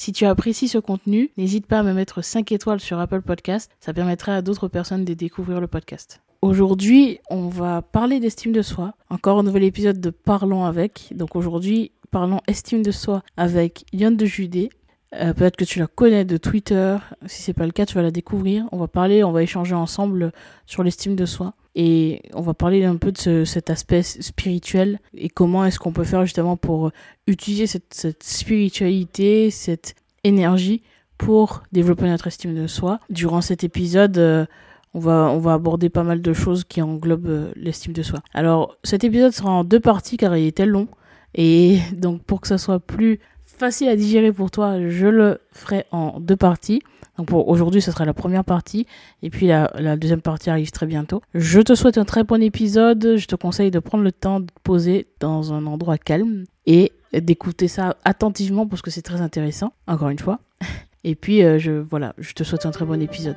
Si tu apprécies ce contenu, n'hésite pas à me mettre 5 étoiles sur Apple Podcast. Ça permettrait à d'autres personnes de découvrir le podcast. Aujourd'hui, on va parler d'estime de soi. Encore un nouvel épisode de Parlons avec. Donc aujourd'hui, parlons estime de soi avec Yann de Judée. Euh, peut-être que tu la connais de Twitter. Si c'est pas le cas, tu vas la découvrir. On va parler, on va échanger ensemble sur l'estime de soi. Et on va parler un peu de cet aspect spirituel et comment est-ce qu'on peut faire justement pour utiliser cette, spiritualité, cette énergie pour développer notre estime de soi. Durant cet épisode, euh, on va, on va aborder pas mal de choses qui englobent euh, l'estime de soi. Alors, cet épisode sera en deux parties car il était long. Et donc, pour que ça soit plus facile à digérer pour toi, je le ferai en deux parties. Donc pour aujourd'hui, ce sera la première partie. Et puis la, deuxième partie arrive très bientôt. Je te souhaite un très bon épisode. Je te conseille de prendre le temps de te poser dans un endroit calme et d'écouter ça attentivement parce que c'est très intéressant, encore une fois. Et puis, euh, je, voilà, je te souhaite un très bon épisode.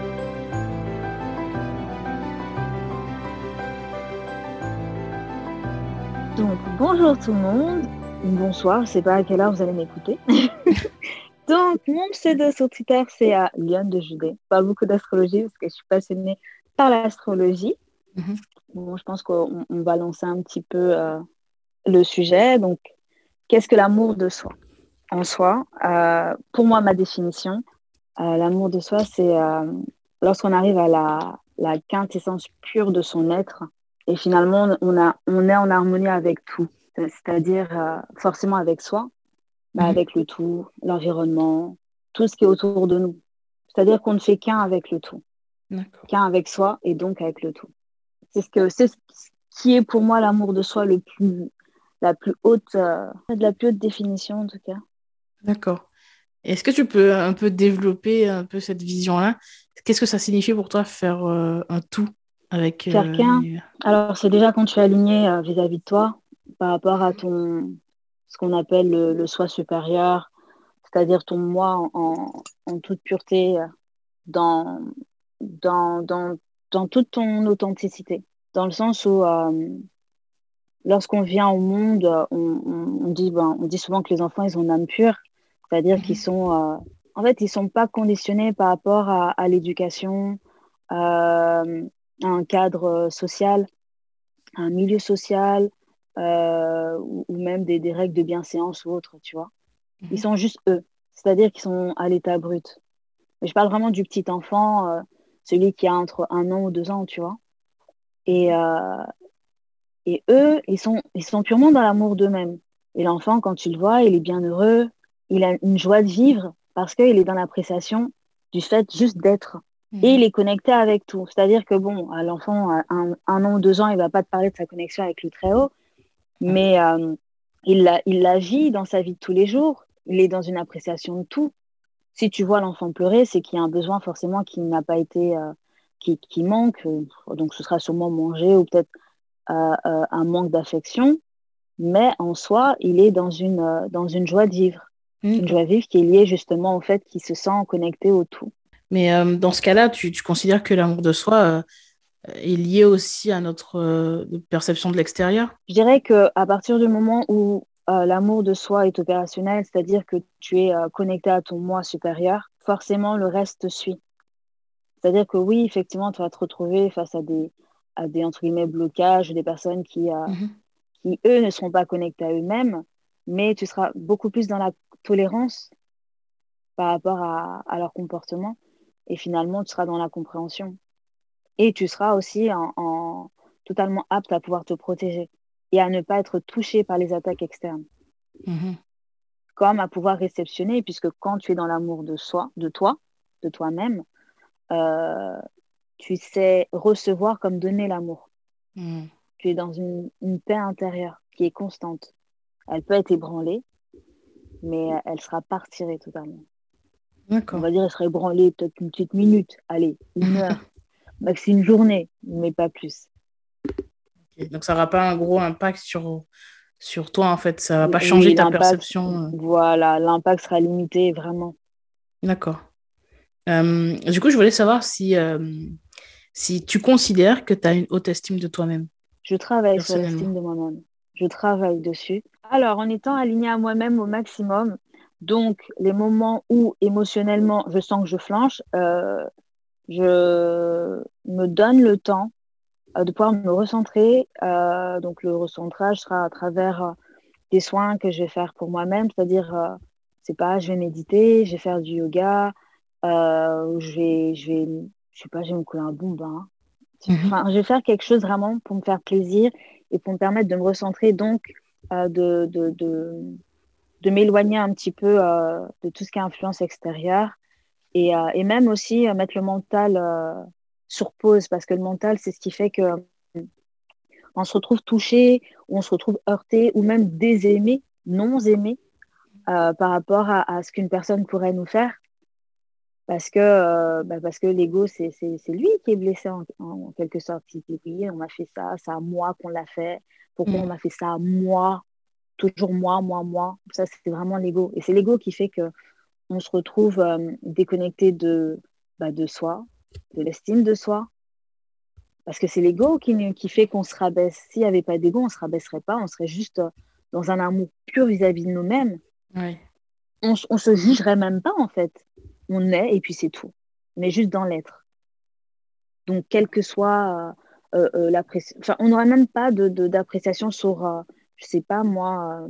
Bonjour tout le monde. Bonsoir, je sais pas à quelle heure vous allez m'écouter. Donc, mon pseudo sur Twitter, c'est à Lyon de Judée. Pas beaucoup d'astrologie parce que je suis passionnée par l'astrologie. Mhm. Bon, je pense qu'on va lancer un petit peu euh, le sujet. Donc, qu'est-ce que l'amour de soi? En soi, euh, pour moi, ma définition, euh, l'amour de soi, c'est lorsqu'on arrive à la, la quintessence pure de son être, et finalement, on, a, on est en harmonie avec tout, c'est-à-dire euh, forcément avec soi, mais mhm. avec le tout, l'environnement, tout ce qui est autour de nous. C'est-à-dire qu'on ne fait qu'un avec le tout, qu'un avec soi et donc avec le tout. C'est ce, que, c'est ce qui est pour moi l'amour de soi le plus, la plus haute, euh, de la plus haute définition en tout cas. D'accord. Est-ce que tu peux un peu développer un peu cette vision-là? Qu'est-ce que ça signifie pour toi faire euh, un tout avec, euh, Alors, c'est déjà quand tu es aligné euh, vis-à-vis de toi par rapport à ton, ce qu'on appelle le, soi supérieur, c'est-à-dire ton moi en, toute pureté, euh, dans, dans, dans, dans, toute ton authenticité. Dans le sens où, lorsqu'on vient au monde, on, on, dit, ben, on dit souvent que les enfants, ils ont une âme pure, c'est-à-dire qu'ils mhm. sont, en fait, ils sont pas conditionnés par rapport à, à l'éducation, un cadre euh, social, un milieu social, euh, ou, même des, règles de bienséance ou autre, tu vois. Ils mhm. sont juste eux, c'est-à-dire qu'ils sont à l'état brut. Mais je parle vraiment du petit enfant, euh, celui qui a entre un an ou deux ans, tu vois. Et, et eux, ils sont, ils sont purement dans l'amour d'eux-mêmes. Et l'enfant, quand tu le vois, il est bien heureux, il a une joie de vivre parce qu'il est dans l'appréciation du fait juste d'être. Et il est connecté avec tout. C'est-à-dire que, bon, l'enfant, un, un, an ou deux ans, il ne va pas te parler de sa connexion avec le Très-Haut, mais euh, il, la, il la vit dans sa vie de tous les jours. Il est dans une appréciation de tout. Si tu vois l'enfant pleurer, c'est qu'il y a un besoin forcément qui n'a pas été, euh, qui, qui, manque. Donc, ce sera sûrement manger ou peut-être euh, un manque d'affection. Mais en soi, il est dans une, dans une joie de vivre. Mmh. Une joie de vivre qui est liée justement au fait qu'il se sent connecté au tout. Mais dans ce cas-là, tu, considères que l'amour de soi est lié aussi à notre euh, perception de l'extérieur Je dirais qu'à partir du moment où l'amour de soi est opérationnel, c'est-à-dire que tu es connecté à ton moi supérieur, forcément le reste suit. C'est-à-dire que oui, effectivement, tu vas te retrouver face à des, à des entre guillemets, blocages, des personnes qui, mhm. qui, eux, ne seront pas connectés à eux-mêmes, mais tu seras beaucoup plus dans la tolérance par rapport à, à leur comportement et finalement, tu seras dans la compréhension. Et tu seras aussi en, totalement apte à pouvoir te protéger et à ne pas être touché par les attaques externes. Mm-hmm. Comme à pouvoir réceptionner, puisque quand tu es dans l'amour de soi, de toi, de toi-même, euh, tu sais recevoir comme donner l'amour. Mm. tu es dans une, paix intérieure qui est constante. Elle peut être ébranlée, mais elle sera pas retirée totalement. On va dire, elle sera ébranlée peut-être une petite minute, allez, une heure, maxi une journée, mais pas plus. Donc ça n'aura pas un gros impact sur, sur toi, en fait, ça va pas changer ta perception. Euh. Voilà, l'impact sera limité, vraiment. D'accord. Euh, du coup, je voulais savoir si, euh, si tu considères que tu as une haute estime de toi-même. Je travaille sur l'estime de moi-même. Je travaille dessus. Alors, en étant alignée à moi-même au maximum, donc les moments où émotionnellement je sens que je flanche, euh, je me donne le temps de pouvoir me recentrer. donc, le recentrage sera à travers des soins que je vais faire pour moi-même, c'est-à-dire, c'est pas, je vais méditer, je vais faire du yoga, euh, je vais, je vais, je sais pas, je vais me couler un bon bain. Mhm. je vais faire quelque chose vraiment pour me faire plaisir et pour me permettre de me recentrer, donc euh, de, de, de, de m'éloigner un petit peu euh, de tout ce qui est influence extérieure et, euh, et même aussi euh, mettre le mental sur pause parce que le mental, c'est ce qui fait que on se retrouve touché, ou on se retrouve heurté ou même désaimé, non aimé par rapport à, à ce qu'une personne pourrait nous faire parce que, euh, bah parce que l'ego, c'est lui qui est blessé en, quelque sorte. Il dit, oui, on m'a fait ça, c'est à moi qu'on l'a fait. Pourquoi mm. on m'a fait ça à moi? Toujours moi, moi, moi. Ça, c'est vraiment l'ego. Et c'est l'ego qui fait que on se retrouve euh, déconnecté de, bah, de soi, de l'estime de soi. Parce que c'est l'ego qui, qui fait qu'on se rabaisse. S'il n'y avait pas d'ego, on ne se rabaisserait pas. On serait juste euh, dans un amour pur vis-à-vis de nous-mêmes. On ne se jugerait même pas, en fait on est et puis c'est tout. On est juste dans l'être. Donc, quelle que soit euh, l'appréciation, enfin, on n'aura même pas d'appréciation de, sur, euh, je sais pas moi,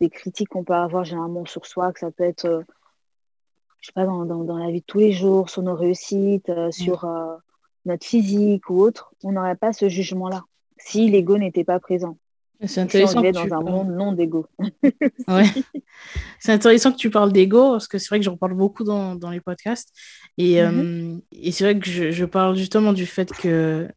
des critiques qu'on peut avoir généralement sur soi, que ça peut être, je sais pas, dans, dans, la vie de tous les jours, sur nos réussites, mm. sur notre physique ou autre. On n'aurait pas ce jugement-là si l'ego n'était pas présent. C'est intéressant. que dans un monde non d'ego. ouais. C'est intéressant que tu parles d'ego parce que c'est vrai que j'en parle beaucoup dans, dans les podcasts. Et, mm-hmm. euh, et c'est vrai que je, je, parle justement du fait que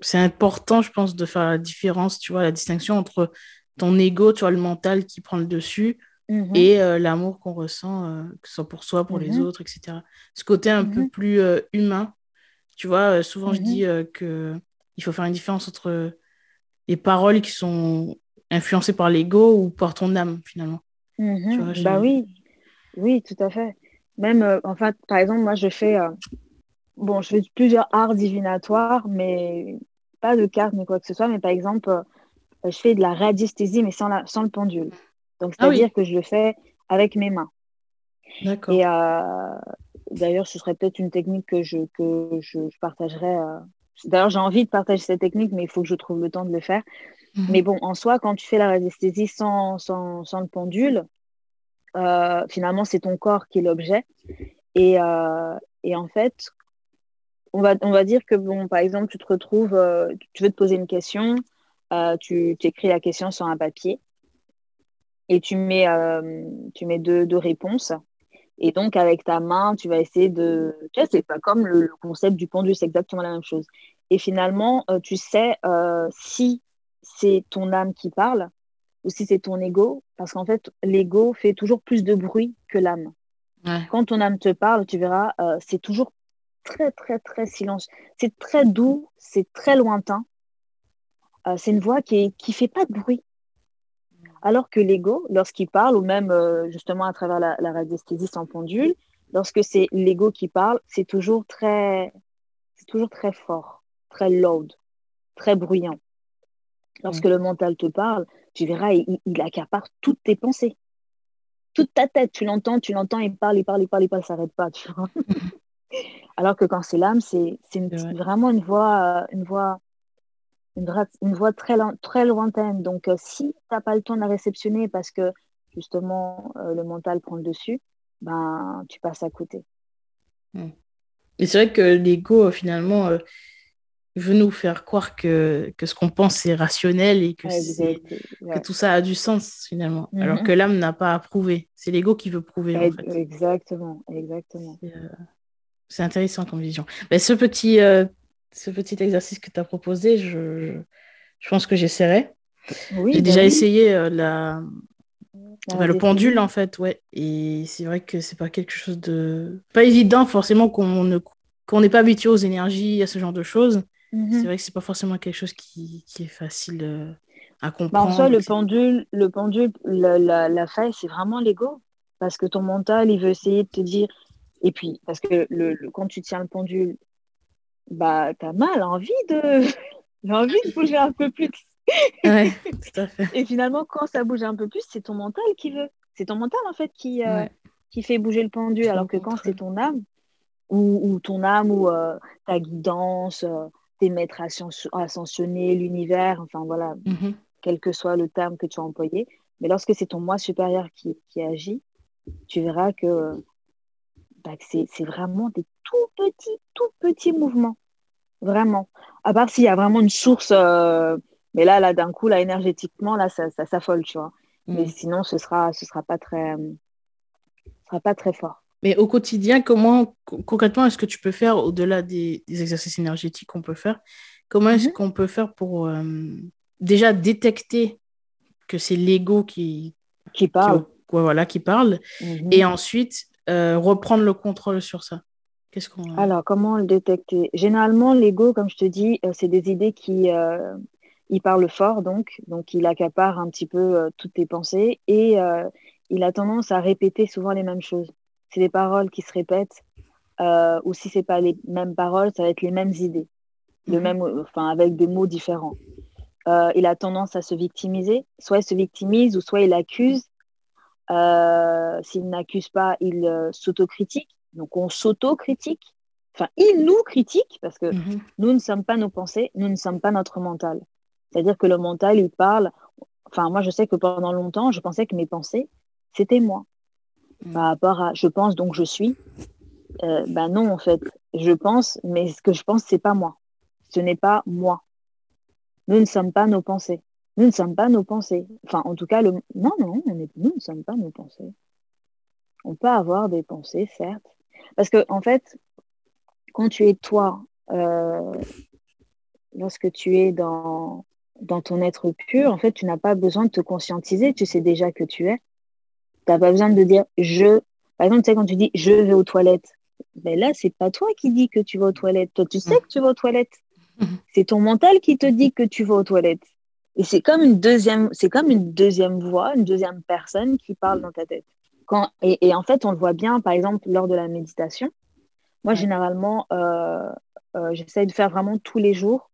c'est important, je pense, de faire la différence, tu vois, la distinction entre ton ego, tu vois, le mental qui prend le dessus mm-hmm. et euh, l'amour qu'on ressent, euh, que ce soit pour soi, pour les mm-hmm. autres, etc. Ce côté un peu plus humain. Tu vois, souvent je dis que il faut faire une différence entre les paroles qui sont influencées par l'ego ou par ton âme finalement. Bah oui, oui, tout à fait. Même, euh, en fait, par exemple, moi, je fais, euh, bon, je fais plusieurs arts divinatoires, mais pas de cartes ni quoi que ce soit. Mais par exemple, euh, je fais de la radiesthésie, mais sans, la, sans le pendule. Donc, ah c'est-à-dire que je le fais avec mes mains. D'accord. Et d'ailleurs, ce serait peut-être une technique que je, que je, je partagerai D'ailleurs, j'ai envie de partager cette technique, mais il faut que je trouve le temps de le faire. Mhm. Mais bon, en soi, quand tu fais la radiesthésie sans, sans, sans le pendule, euh, finalement, c'est ton corps qui est l'objet. Et, euh, et, en fait, on va, on va dire que, bon, par exemple, tu te retrouves, euh, tu veux te poser une question, tu, tu, écris la question sur un papier et tu mets, tu mets deux, deux réponses. Et donc, avec ta main, tu vas essayer de. Tu sais, c'est pas comme le, concept du pendule, c'est exactement la même chose. Et finalement, euh, tu sais euh, si c'est ton âme qui parle ou si c'est ton ego, parce qu'en fait, l'ego fait toujours plus de bruit que l'âme. Quand ton âme te parle, tu verras, euh, c'est toujours très, très, très silence. C'est très doux, c'est très lointain. c'est une voix qui ne fait pas de bruit. Alors que l'ego, lorsqu'il parle, ou même euh, justement à travers la, radiesthésie sans pendule, lorsque c'est l'ego qui parle, c'est toujours très, c'est toujours très fort, très loud, très bruyant. Lorsque le mental te parle, tu verras, il, accapare toutes tes pensées. Toute ta tête, tu l'entends, tu l'entends, il parle, il parle, il parle, il parle, ça s'arrête pas. Alors que quand c'est l'âme, c'est vraiment une voix, une voix une, voix très, très lointaine. Donc, euh, si tu n'as pas le temps de la réceptionner parce que justement euh, le mental prend le dessus, ben, tu passes à côté. Hmm. Et c'est vrai que l'ego, euh, finalement, veut nous faire croire que, que ce qu'on pense est rationnel et que, que tout ça a du sens, finalement. Mhm. Alors que l'âme n'a pas à prouver. C'est l'ego qui veut prouver. En fait. Exactement, exactement. C'est intéressant comme vision. Mais ce petit ce petit exercice que tu as proposé, je, je pense que j'essaierai. Oui, J'ai bah déjà essayé euh, la... Bah, le pendule, en fait, ouais. Et c'est vrai que c'est pas quelque chose de. Pas évident, forcément, qu'on ne... qu'on n'est pas habitué aux énergies, à ce genre de choses. Mhm. C'est vrai que c'est pas forcément quelque chose qui, qui est facile euh, à comprendre. Bah, en soi, le pendule, le pendule la, la, la faille, c'est vraiment l'ego. Parce que ton mental, il veut essayer de te dire. Et puis, parce que le, quand tu tiens le pendule, bah, tu as mal, envie de... envie de bouger un peu plus. ouais, tout à fait. Et finalement, quand ça bouge un peu plus, c'est ton mental qui veut. C'est ton mental, en fait, qui, euh, qui fait bouger le pendule. alors que quand c'est ton âme, ou, ou, ton âme, ou euh, ta guidance, euh, tes maîtres ascensionnés, l'univers, enfin voilà, mm-hmm. quel que soit le terme que tu as employé. Mais lorsque c'est ton moi supérieur qui, qui agit, tu verras que, bah, c'est vraiment des tout petits, tout petits mouvements. Vraiment. À part s'il y a vraiment une source, euh, mais là, là d'un coup, là, énergétiquement, là, ça, ça s'affole, tu vois. Mm. Mais sinon, ce sera, ce sera pas très, sera pas très fort. Mais au quotidien, comment concrètement est-ce que tu peux faire au-delà des, exercices énergétiques qu'on peut faire Comment est-ce mm-hmm. qu'on peut faire pour euh, déjà détecter que c'est l'ego qui qui parle, voilà, qui parle, mm-hmm. et ensuite euh, reprendre le contrôle sur ça Qu'est-ce qu'on... Alors, comment le détecter? Généralement, l'ego, comme je te dis, euh, c'est des idées qui euh, il parle fort, donc, donc il accapare un petit peu toutes tes pensées et il a tendance à répéter souvent les mêmes choses. C'est des paroles qui se répètent, ou si c'est pas les mêmes paroles, ça va être les mêmes idées, le mhm. même, enfin avec des mots différents. il a tendance à se victimiser, soit il se victimise ou soit il accuse. S'il n'accuse pas, il s'autocritique donc on s'auto-critique. Enfin, il nous critique parce que mhm. nous ne sommes pas nos pensées, nous ne sommes pas notre mental. C'est-à-dire que le mental, il parle. Enfin, moi, je sais que pendant longtemps, je pensais que mes pensées, c'était moi. Mhm. Par rapport à je pense donc je suis. Euh, ben non, en fait, je pense, mais ce que je pense, c'est pas moi. Ce n'est pas moi. Nous ne sommes pas nos pensées. Nous ne sommes pas nos pensées. Enfin, en tout cas, le... non, non, on est... nous ne sommes pas nos pensées. On peut avoir des pensées, certes, parce que, en fait, quand tu es toi, euh, lorsque tu es dans, dans ton être pur, en fait, tu n'as pas besoin de te conscientiser, tu sais déjà que tu es. Tu n'as pas besoin de dire je. Par exemple, tu sais, quand tu dis je vais aux toilettes, ben là, c'est pas toi qui dis que tu vas aux toilettes. Toi, tu sais que tu vas aux toilettes. C'est ton mental qui te dit que tu vas aux toilettes. Et c'est comme une deuxième, c'est comme une deuxième voix, une deuxième personne qui parle dans ta tête et, en fait, on le voit bien, par exemple, lors de la méditation. Moi, généralement, euh, euh, j'essaye de faire vraiment tous les jours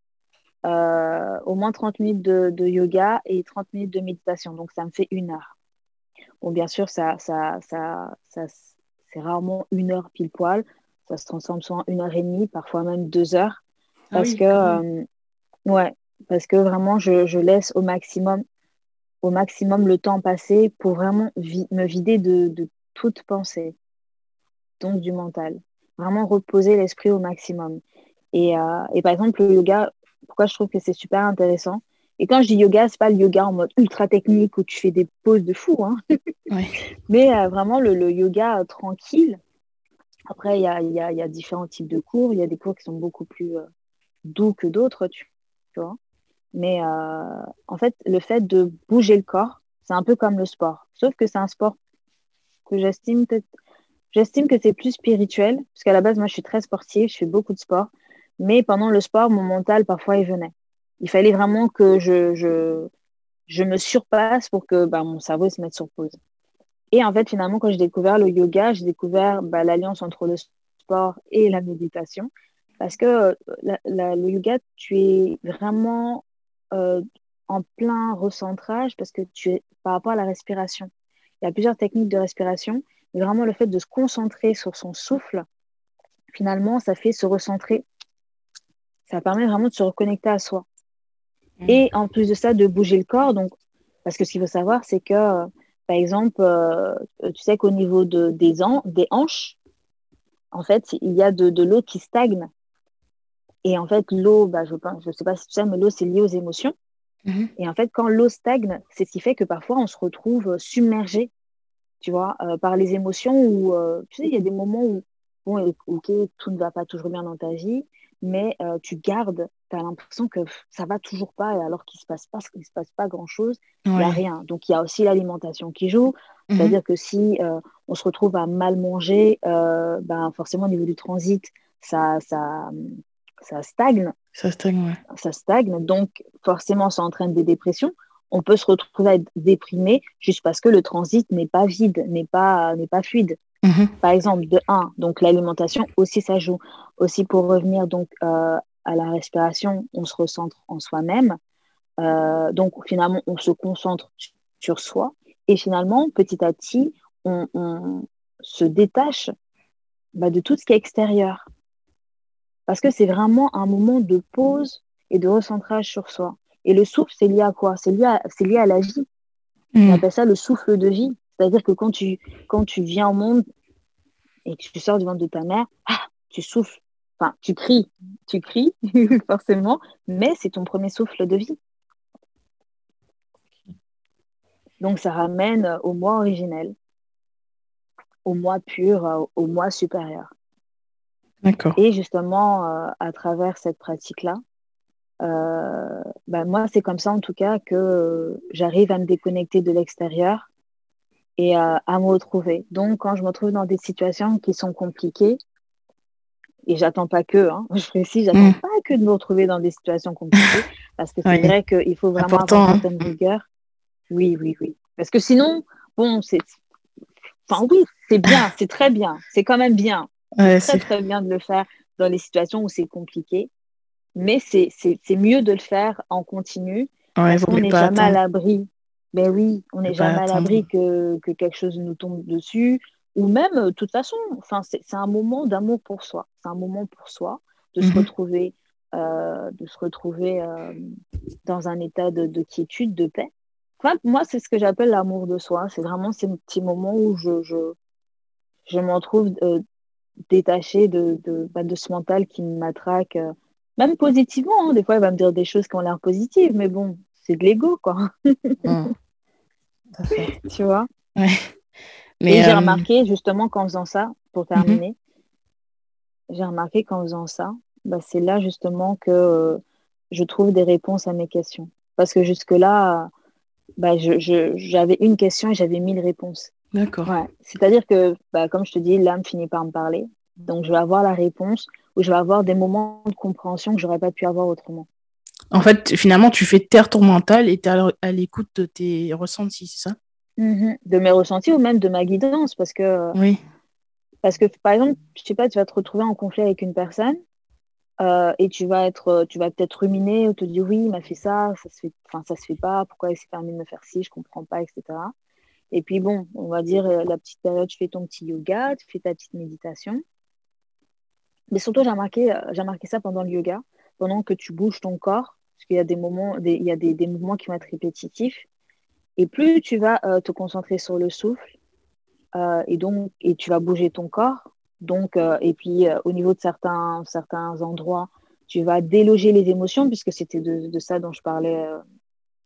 euh, au moins 30 minutes de, yoga et 30 minutes de méditation. Donc, ça me fait une heure. Bon, bien sûr, ça, ça, ça, c'est rarement une heure pile poil. Ça se transforme souvent en une heure et demie, parfois même deux heures. Ah parce que, ouais, parce que vraiment, je, je laisse au maximum au maximum le temps passé pour vraiment me vider de, toute pensée, donc du mental. Vraiment reposer l'esprit au maximum. Et, euh, par exemple, le yoga, pourquoi je trouve que c'est super intéressant? Et quand je dis yoga, c'est pas le yoga en mode ultra technique où tu fais des poses de fou, hein. mais euh, vraiment le, yoga tranquille. Après, il y a, différents types de cours. Il y a des cours qui sont beaucoup plus euh, doux que d'autres, tu vois. Mais euh, en fait, le fait de bouger le corps, c'est un peu comme le sport. Sauf que c'est un sport que j'estime j'estime que c'est plus spirituel, parce qu'à la base, moi, je suis très sportive, je fais beaucoup de sport. Mais pendant le sport, mon mental, parfois, il venait. Il fallait vraiment que je, je, je me surpasse pour que bah, mon cerveau se mette sur pause. Et en fait, finalement, quand j'ai découvert le yoga, j'ai découvert bah, l'alliance entre le sport et la méditation. Parce que euh, le yoga, tu es vraiment euh, en plein recentrage parce que tu es par rapport à la respiration. Il y a plusieurs techniques de respiration, mais vraiment le fait de se concentrer sur son souffle, finalement, ça fait se recentrer. Ça permet vraiment de se reconnecter à soi. Mmh. Et en plus de ça, de bouger le corps. Donc, parce que ce qu'il faut savoir, c'est que, par exemple, euh, tu sais qu'au niveau de, des, des hanches, en fait, il y a de, de l'eau qui stagne et en fait, l'eau, bah, je ne je sais pas si tu sais, mais l'eau, c'est lié aux émotions. Mhm. Et en fait, quand l'eau stagne, c'est ce qui fait que parfois, on se retrouve euh, submergé, tu vois, euh, par les émotions où, euh, tu sais, il y a des moments où, bon, ok, tout ne va pas toujours bien dans ta vie, mais euh, tu gardes, tu as l'impression que ça va toujours pas, alors qu'il se passe pas, qu'il se passe pas grand-chose, il n'y a rien. Donc il y a aussi l'alimentation qui joue, mhm. c'est-à-dire que si on se retrouve à mal manger, ben, forcément au niveau du transit, ça, ça, ça stagne. Ça stagne, ouais. Ça stagne, donc forcément ça entraîne des dépressions. On peut se retrouver à être déprimé juste parce que le transit n'est pas vide, n'est pas, n'est pas fluide. Mhm. Par exemple, de 1, donc l'alimentation aussi ça joue. Aussi pour revenir donc euh, à la respiration, on se recentre en soi-même. Euh, donc finalement, on se concentre sur soi et finalement, petit à petit, on, se détache bah, de tout ce qui est extérieur. Parce que c'est vraiment un moment de pause et de recentrage sur soi. Et le souffle, c'est lié à quoi? C'est lié, à, lié à la vie. On mhm. appelle ça le souffle de vie. C'est-à-dire que quand tu, quand tu viens au monde et que tu sors du ventre de ta mère, ah, tu souffles. Enfin, tu cries, tu cries, forcément, mais c'est ton premier souffle de vie. Donc, ça ramène au moi originel, au moi pur, au moi supérieur. Et justement, euh, à travers cette pratique-là, euh, ben moi, c'est comme ça en tout cas que j'arrive à me déconnecter de l'extérieur et à, à, me retrouver. Donc, quand je me retrouve dans des situations qui sont compliquées, et j'attends pas que, hein, je précise, j'attends mm. pas que de me retrouver dans des situations compliquées, parce que c'est vrai qu'il faut vraiment avoir une certaine rigueur. Oui, oui, oui. Parce que sinon, bon, c'est. Enfin, oui, c'est bien, c'est très bien, c'est quand même bien. C'est très, très bien de le faire dans les situations où c'est compliqué, mais c'est mieux de le faire en continu. Ouais, on n'est jamais à l'abri ben oui, on n'est jamais à l'abri que, que, quelque chose nous tombe dessus. Ou même, de toute façon, c'est un moment d'amour pour soi. C'est un moment pour soi de se mhm. retrouver, euh, de se retrouver euh, dans un état de, de, quiétude, de paix. Enfin, moi, c'est ce que j'appelle l'amour de soi. C'est vraiment ces petits moments où je, je, je m'en trouve euh, détachée de, de, bah, de, ce mental qui m'attraque, même positivement. Hein. Des fois, il va me dire des choses qui ont l'air positives, mais bon, c'est de l'ego, quoi. Mm. tu vois? Mais j'ai euh, remarqué, justement, qu'en faisant ça, pour mhm. terminer, j'ai remarqué qu'en faisant ça, bah, c'est là, justement, que euh, je trouve des réponses à mes questions. Parce que jusque-là, bah, j'avais une question et j'avais mille réponses. D'accord. C'est-à-dire que, bah, comme je te dis, l'âme finit par me parler. Donc, je vais avoir la réponse ou je vais avoir des moments de compréhension que j'aurais pas pu avoir autrement. En fait, finalement, tu fais taire ton mental et tu es à l'écoute de tes ressentis, c'est ça? Mm-hmm. De mes ressentis ou même de ma guidance. Parce que, oui. parce que par exemple, je sais pas, tu vas te retrouver en conflit avec une personne euh, et tu vas, être, tu vas peut-être ruminer ou te dire oui, il m'a fait ça, ça se fait, enfin, ça se fait pas, pourquoi il s'est permis de me faire ci, je comprends pas, etc. Et puis bon, on va dire euh, la petite période, tu fais ton petit yoga, tu fais ta petite méditation. Mais surtout, j'ai remarqué, euh, j'ai remarqué ça pendant le yoga, pendant que tu bouges ton corps, parce qu'il y a des moments, il y a des, des, mouvements qui vont être répétitifs. Et plus tu vas euh, te concentrer sur le souffle, et donc et tu vas bouger ton corps. Donc, et puis au niveau de certains, certains endroits, tu vas déloger les émotions, puisque c'était de, ça dont je parlais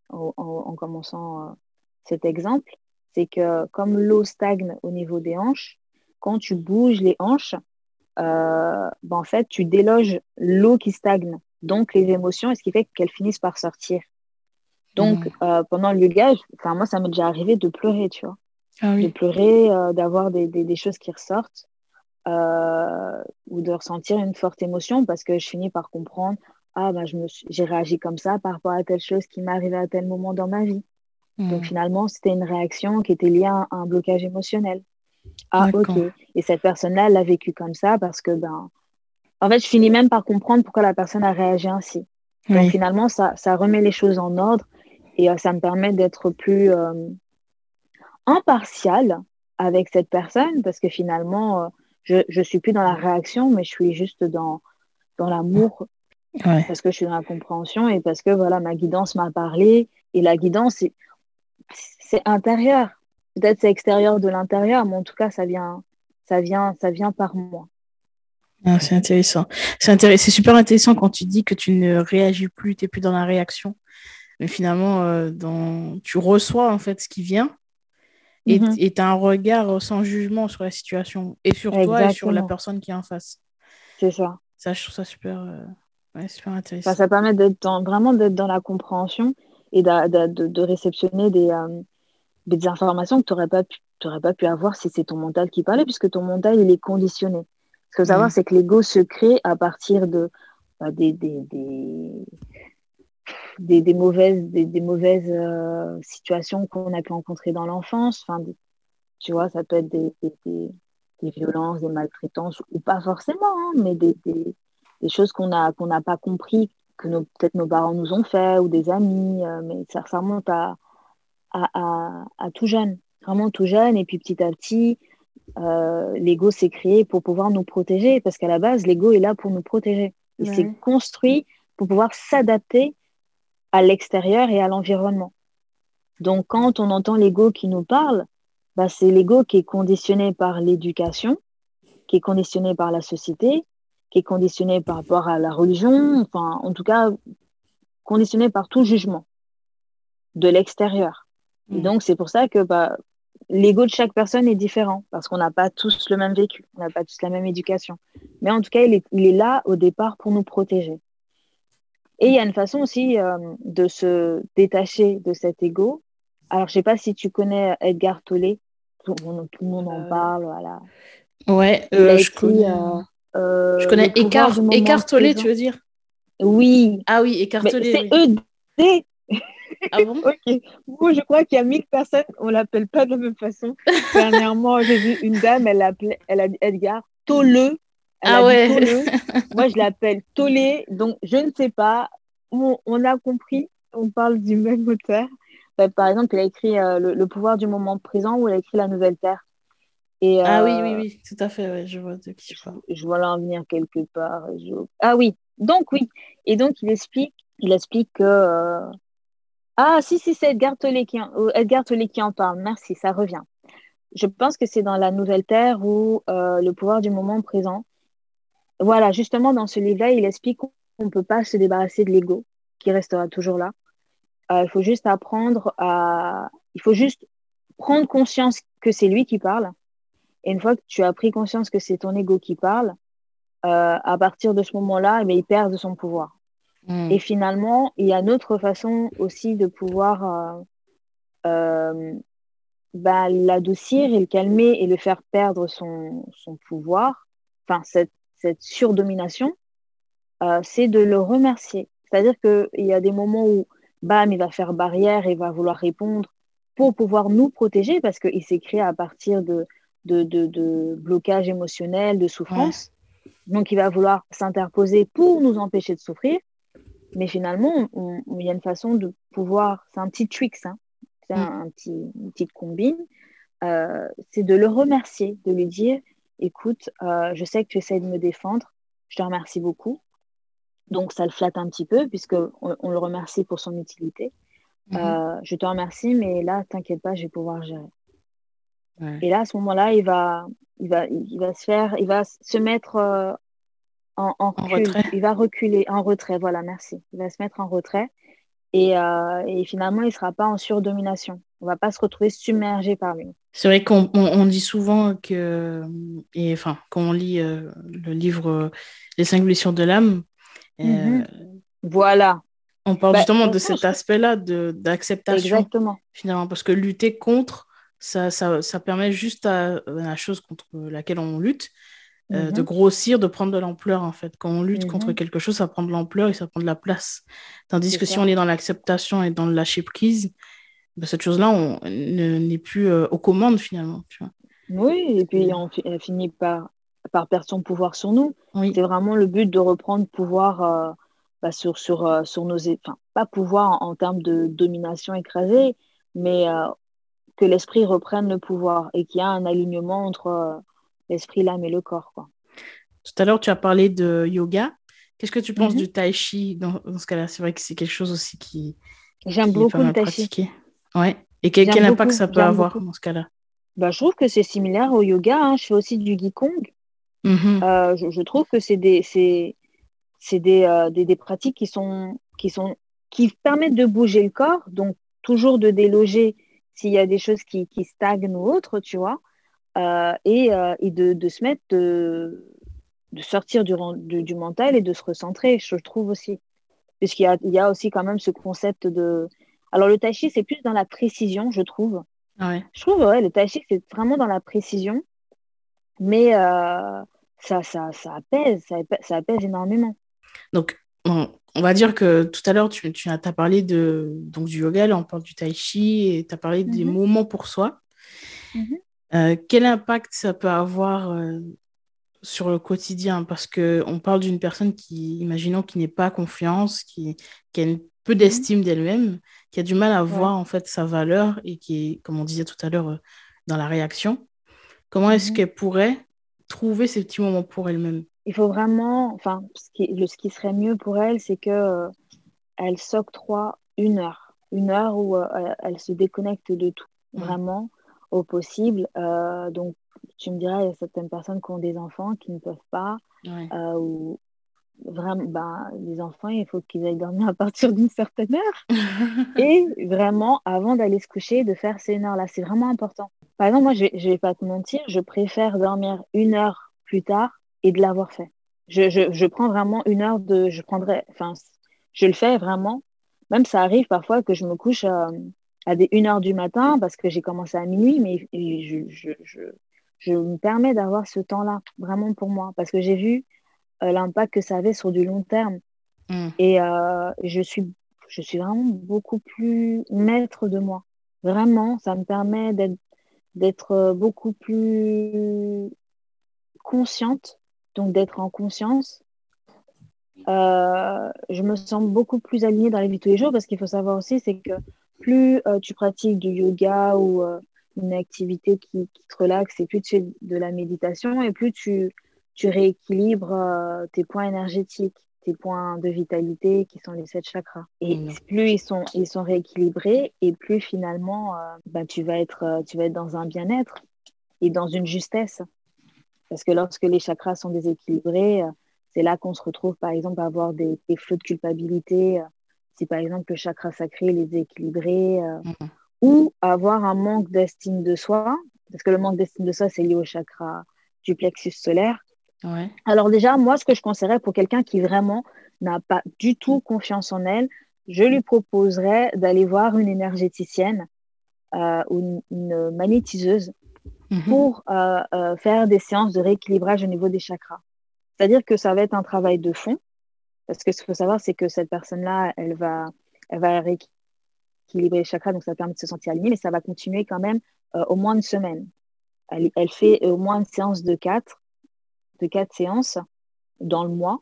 en, commençant cet exemple. C'est que comme l'eau stagne au niveau des hanches, quand tu bouges les hanches, ben en fait, tu déloges l'eau qui stagne donc les émotions, et ce qui fait qu'elles finissent par sortir. Donc, mm. euh, pendant le yoga, moi, ça m'est déjà arrivé de pleurer, tu vois. Ah de pleurer, euh, d'avoir des, des, des, choses qui ressortent, euh, ou de ressentir une forte émotion parce que je finis par comprendre, ah, ben, j'ai réagi comme ça par rapport à telle chose qui m'est arrivée à tel moment dans ma vie. Donc, mm. finalement, c'était une réaction qui était liée à un, blocage émotionnel. Ah, ok. Et cette personne-là l'a vécu comme ça parce que, ben, en fait, je finis même par comprendre pourquoi la personne a réagi ainsi. Donc finalement, ça, ça, remet les choses en ordre et euh, ça me permet d'être plus euh, impartial avec cette personne parce que finalement, euh, je ne suis plus dans la réaction, mais je suis juste dans, dans l'amour parce que je suis dans la compréhension et parce que voilà, ma guidance m'a parlé et la guidance, c'est intérieur. Peut-être c'est extérieur de l'intérieur, mais en tout cas, ça vient, ça vient, ça vient par moi. Ah, c'est intéressant. C'est super intéressant quand tu dis que tu ne réagis plus, tu n'es plus dans la réaction. Mais finalement, euh, dans... tu reçois en fait ce qui vient et mm-hmm. tu as un regard sans jugement sur la situation et sur toi et sur la personne qui est en face. C'est ça. Ça, je trouve ça super, ouais, super intéressant. ça permet d'être vraiment d'être dans la compréhension et de, de, de réceptionner des, des informations que tu n'aurais pas, pu, pas pu avoir si c'est ton mental qui parlait, puisque ton mental, il est conditionné. Ce qu'il faut savoir, mm. c'est que l'ego se crée à partir de, bah, des, des, des, des, mauvaises, des, mauvaises euh, situations qu'on a pu rencontrer dans l'enfance. Enfin, tu vois, ça peut être des, violences, des maltraitances, ou pas forcément, hein, mais des, choses qu'on n'a qu'on n'a pas compris, que peut-être nos parents nous ont fait, ou des amis, euh, mais ça, ça remonte à, à, tout jeune, vraiment tout jeune. Et puis petit à petit, euh, l'ego s'est créé pour pouvoir nous protéger, parce qu'à la base, l'ego est là pour nous protéger. Il s'est construit pour pouvoir s'adapter à l'extérieur et à l'environnement. Donc quand on entend l'ego qui nous parle, bah, c'est l'ego qui est conditionné par l'éducation, qui est conditionné par la société, qui est conditionné par rapport à la religion, enfin en tout cas conditionné par tout jugement de l'extérieur. Et mm. donc, c'est pour ça que bah, l'ego de chaque personne est différent, parce qu'on n'a pas tous le même vécu, on n'a pas tous la même éducation. Mais en tout cas, il est, il est, là au départ pour nous protéger. Et il y a une façon aussi euh, de se détacher de cet ego. Alors, je ne sais pas si tu connais Edgar Tolle, tout, le monde en euh, parle, voilà. Ouais, euh, je, connais, je connais Écart, Écart Tolle, tu veux dire? Oui. Ah oui, Écart Tolle. C'est ED ah bon? Ok. Moi, je crois qu'il y a mille personnes, on ne l'appelle pas de la même façon. Dernièrement, j'ai vu une dame, elle, appelait, elle a dit Edgar Toleux. ah ouais. Moi, je l'appelle Tolé. Donc, je ne sais pas. On, on, a compris, on parle du même auteur. Bah, par exemple, il a écrit euh, le, pouvoir du moment présent ou il a écrit La Nouvelle Terre. Et, ah oui, oui, euh, oui, tout à fait, je vois de qui je parle. Je, vois là en venir quelque part. Ah oui, donc oui. Et donc, il explique, il explique que euh, ah, si, si, c'est Edgar Tolle qui, en, Edgar qui en parle. Merci, ça revient. Je pense que c'est dans La Nouvelle Terre ou euh, Le pouvoir du moment présent. Voilà, justement, dans ce livre-là, il explique qu'on ne peut pas se débarrasser de l'ego, qui restera toujours là. Euh, il faut juste apprendre à. Il faut juste prendre conscience que c'est lui qui parle. Et une fois que tu as pris conscience que c'est ton ego qui parle, euh, à partir de ce moment-là, eh il perd de son pouvoir. Mm. Et finalement, il y a une autre façon aussi de pouvoir euh, euh, bah, l'adoucir et le calmer et le faire perdre son, son pouvoir, enfin cette, cette surdomination, c'est de le remercier. C'est-à-dire qu'il y a des moments où, bam, il va faire barrière et va vouloir répondre pour pouvoir nous protéger parce qu'il s'est créé à partir de, de, de, de blocage émotionnel, de souffrance. Donc, il va vouloir s'interposer pour nous empêcher de souffrir. Mais finalement, il y a une façon de pouvoir, c'est un petit trick, ça, c'est mm. un, petit, une petite combine, euh, c'est de le remercier, de lui dire, écoute, euh, je sais que tu essaies de me défendre, je te remercie beaucoup. Donc ça le flatte un petit peu puisqu'on on le remercie pour son utilité. Mm-hmm. Euh, je te remercie, mais là, t'inquiète pas, je vais pouvoir gérer. Et là, à ce moment-là, il va, il va, il va se faire, il va se mettre en, retrait. Il va reculer en retrait, voilà, merci. Il va se mettre en retrait et, euh, finalement, il ne sera pas en surdomination. On ne va pas se retrouver submergé par lui. C'est vrai qu'on dit souvent que, et enfin, quand on lit euh, le livre euh, Les cinq blessures de l'âme, mhm. voilà. On parle bah, justement de cet aspect-là d'acceptation. Exactement. Finalement, parce que lutter contre, ça, ça, ça permet juste à la chose contre laquelle on lutte, euh, de mhm. grossir, de prendre de l'ampleur en fait. Quand on lutte contre mhm. quelque chose, ça prend de l'ampleur et ça prend de la place. Tandis que si on est dans l'acceptation et dans le lâcher prise, ben, cette chose-là, on n'est plus euh, aux commandes finalement. Tu vois. Oui, et puis on finit par, par perdre son pouvoir sur nous. C'est vraiment le but de reprendre pouvoir euh, bah, sur, sur, sur nos... Enfin, pas pouvoir en, termes de domination écrasée, mais que l'esprit reprenne le pouvoir et qu'il y a un alignement entre l'esprit, l'âme et le corps. Quoi. Tout à l'heure, tu as parlé de yoga. Qu'est-ce que tu penses mhm. du tai chi dans, ce cas-là? C'est vrai que c'est quelque chose aussi qui. J'aime beaucoup le tai chi. Ouais. Et quel, quel impact ça peut avoir dans ce cas-là? Bah, Je trouve que c'est similaire au yoga. Hein. Je fais aussi du Gikong. Mhm. Euh, je, trouve que c'est des, des, euh, des, des, pratiques qui, sont, qui, sont, qui permettent de bouger le corps, donc toujours de déloger s'il y a des choses qui, qui stagnent ou autres, tu vois. Euh, et, euh, et de, de, se mettre de sortir du, du, mental et de se recentrer, je trouve aussi. Puisqu'il y a, il y a aussi quand même ce concept de... Alors le tai chi, c'est plus dans la précision, je trouve. Ouais. Je trouve, ouais, le tai chi, c'est vraiment dans la précision, mais euh, ça, ça, ça, apaise, ça, apaise, ça apaise énormément. Donc, on, on va dire que tout à l'heure, tu, tu as, parlé de, donc, du yoga, là, on parle du tai chi, et tu as parlé des Mhm. moments pour soi. Mhm. Euh, quel impact ça peut avoir euh, sur le quotidien? Parce qu'on parle d'une personne qui, imaginons, qui n'est pas confiance, qui, qui a une peu d'estime d'elle-même, qui a du mal à Ouais. voir en fait sa valeur et qui est, comme on disait tout à l'heure, euh, dans la réaction. Comment est-ce Mhm. qu'elle pourrait trouver ces petits moments pour elle-même? Il faut vraiment, enfin, ce qui, le, ce qui serait mieux pour elle, c'est que euh, elle s'octroie une heure, une heure où euh, elle, se déconnecte de tout, Mhm. vraiment au possible. Euh, donc, tu me diras, il y a certaines personnes qui ont des enfants qui ne peuvent pas, Ouais. euh, ou vraiment, ben, les enfants, il faut qu'ils aillent dormir à partir d'une certaine heure. Et vraiment, avant d'aller se coucher, de faire ces une heure-là, c'est vraiment important. Par exemple, moi, je vais, je vais pas te mentir, je préfère dormir une heure plus tard et de l'avoir fait. Je, je, je prends vraiment une heure de, je prendrai, enfin, je le fais vraiment. Même ça arrive parfois que je me couche euh, à des 1 heure du matin parce que j'ai commencé à minuit, mais je, je, je, je me permets d'avoir ce temps-là, vraiment pour moi, parce que j'ai vu euh, l'impact que ça avait sur du long terme. Mm. Et euh, je, suis, je suis vraiment beaucoup plus maître de moi. Vraiment, ça me permet d'être d'être beaucoup plus consciente, donc d'être en conscience. Euh, je me sens beaucoup plus alignée dans la vie de tous les jours parce qu'il faut savoir aussi, c'est que plus euh, tu pratiques du yoga ou euh, une activité qui, qui, te relaxe et plus tu fais de la méditation et plus tu, tu rééquilibres tes points énergétiques, tes points de vitalité qui sont les sept chakras. Et mmh. plus ils sont, ils sont rééquilibrés et plus finalement bah, tu, vas être, tu vas être dans un bien-être et dans une justesse. Parce que lorsque les chakras sont déséquilibrés, c'est là qu'on se retrouve par exemple à avoir des, des flots de culpabilité. Si par exemple le chakra sacré est déséquilibré, mmh. ou avoir un manque d'estime de soi, parce que le manque d'estime de soi, c'est lié au chakra du plexus solaire. Ouais. Alors déjà, moi, ce que je conseillerais pour quelqu'un qui vraiment n'a pas du tout confiance en elle, je lui proposerais d'aller voir une énergéticienne euh, ou une, une magnétiseuse mmh. pour euh, euh, faire des séances de rééquilibrage au niveau des chakras. C'est-à-dire que ça va être un travail de fond, parce que ce qu'il faut savoir, c'est que cette personne-là, elle va, elle va rééquilibrer les chakras, donc ça permet de se sentir aligné, mais ça va continuer quand même euh, au moins une semaine. Elle, elle, fait au moins une séance de quatre, de quatre séances dans le mois,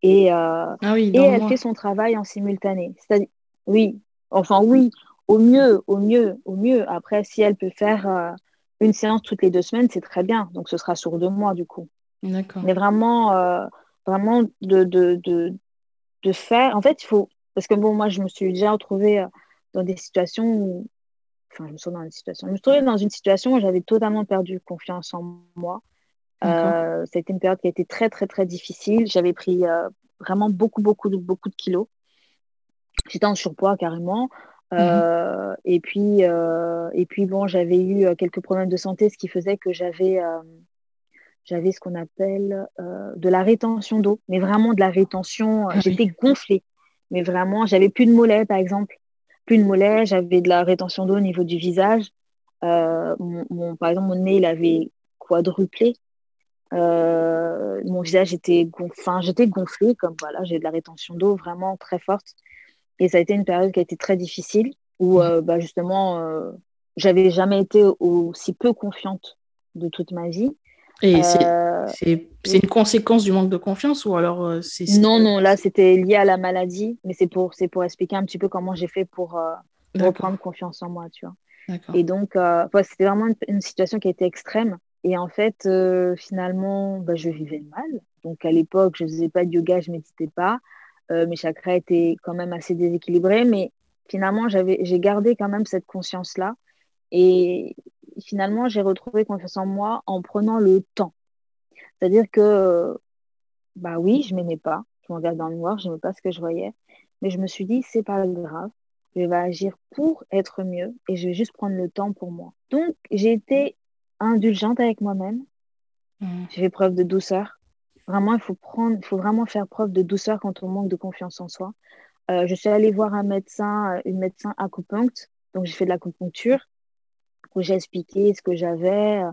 et, ah oui, et elle mois. fait son travail en simultané. C'est-à-dire, oui, enfin oui, au mieux, au mieux, au mieux. Après, si elle peut faire une séance toutes les deux semaines, c'est très bien. Donc, ce sera sur deux mois du coup. D'accord. Mais vraiment, euh, vraiment de, de, de, de, faire. En fait, il faut. Parce que bon, moi, je me suis déjà retrouvée dans des situations où. Enfin, je me suis dans une situation. Je me suis retrouvée dans une situation où j'avais totalement perdu confiance en moi. Euh, ça a été une période qui a été très, très, très difficile. J'avais pris euh, vraiment beaucoup, beaucoup, beaucoup de kilos. J'étais en surpoids carrément. Euh, mmh. et puis, euh, et puis bon, j'avais eu quelques problèmes de santé, ce qui faisait que j'avais euh, j'avais ce qu'on appelle euh, de la rétention d'eau, mais vraiment de la rétention. Ah, J'étais oui. gonflée, mais vraiment, j'avais plus de mollets, par exemple. Plus de mollets, j'avais de la rétention d'eau au niveau du visage. Euh, mon, mon, par exemple, mon nez, il avait quadruplé. Euh, mon visage était gonflé, j'étais gonflée, comme voilà, j'ai de la rétention d'eau vraiment très forte. Et ça a été une période qui a été très difficile, où euh, bah, justement, euh, j'avais jamais été aussi peu confiante de toute ma vie. Et euh, c'est une conséquence du manque de confiance ou alors euh, c'est Non, non, là c'était lié à la maladie, mais c'est pour, pour expliquer un petit peu comment j'ai fait pour euh, reprendre confiance en moi, tu vois. Et donc, c'était vraiment une, une, situation qui a été extrême. Et en fait, finalement, bah, je vivais mal. Donc à l'époque, je ne faisais pas de yoga, je ne méditais pas. Euh, mes chakras étaient quand même assez déséquilibrés, mais finalement, j'ai gardé quand même cette conscience-là. Et finalement, j'ai retrouvé confiance en moi en prenant le temps. C'est-à-dire que, bah oui, je m'aimais pas. Je me regardais dans le noir, je n'aimais pas ce que je voyais. Mais je me suis dit, c'est pas grave. Je vais agir pour être mieux et je vais juste prendre le temps pour moi. Donc, j'ai été indulgente avec moi-même. Mmh. J'ai fait preuve de douceur. Vraiment, il faut, prendre, il faut vraiment faire preuve de douceur quand on manque de confiance en soi. Euh, je suis allée voir un médecin, euh, une médecin acupuncte. Donc, j'ai fait de l'acupuncture où j'ai expliqué ce que j'avais euh,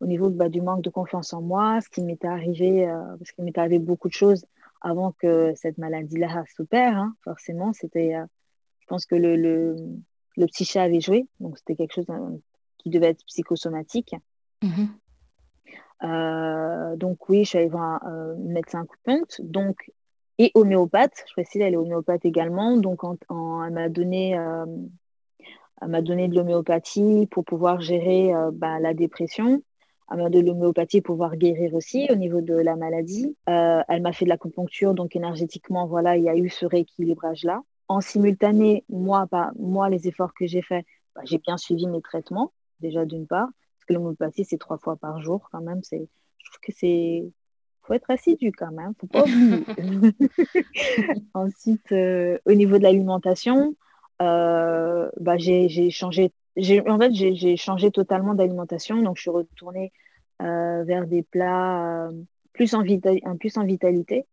au niveau bah, du manque de confiance en moi, ce qui m'était arrivé, parce qu'il m'était arrivé beaucoup de choses avant que cette maladie-là s'opère. Hein. Forcément, c'était, je pense que le, le, le chat avait joué. Donc, c'était quelque chose qui devait être psychosomatique. Mm-hmm. donc, oui, je suis allée voir un, médecin acupuncte. Donc, et homéopathe. Je précise, elle est homéopathe également. Donc, elle m'a donné, euh, donné de l'homéopathie pour pouvoir gérer euh, bah, la dépression. Elle m'a donné de l'homéopathie pour pouvoir guérir aussi au niveau de la maladie. Euh, elle m'a fait de l'acupuncture, donc énergétiquement, voilà, il y a eu ce rééquilibrage-là. En simultané, moi, bah, moi les efforts que j'ai faits, bah, j'ai bien suivi mes traitements, déjà d'une part, que l'homéopathie, c'est trois fois par jour quand même. C'est, je trouve que c'est, faut être assidu quand même, faut pas oublier. Ensuite, euh, au niveau de l'alimentation, euh, bah, j'ai changé. En fait, j'ai changé totalement d'alimentation, donc je suis retournée euh, vers des plats plus en, plus en vitalité.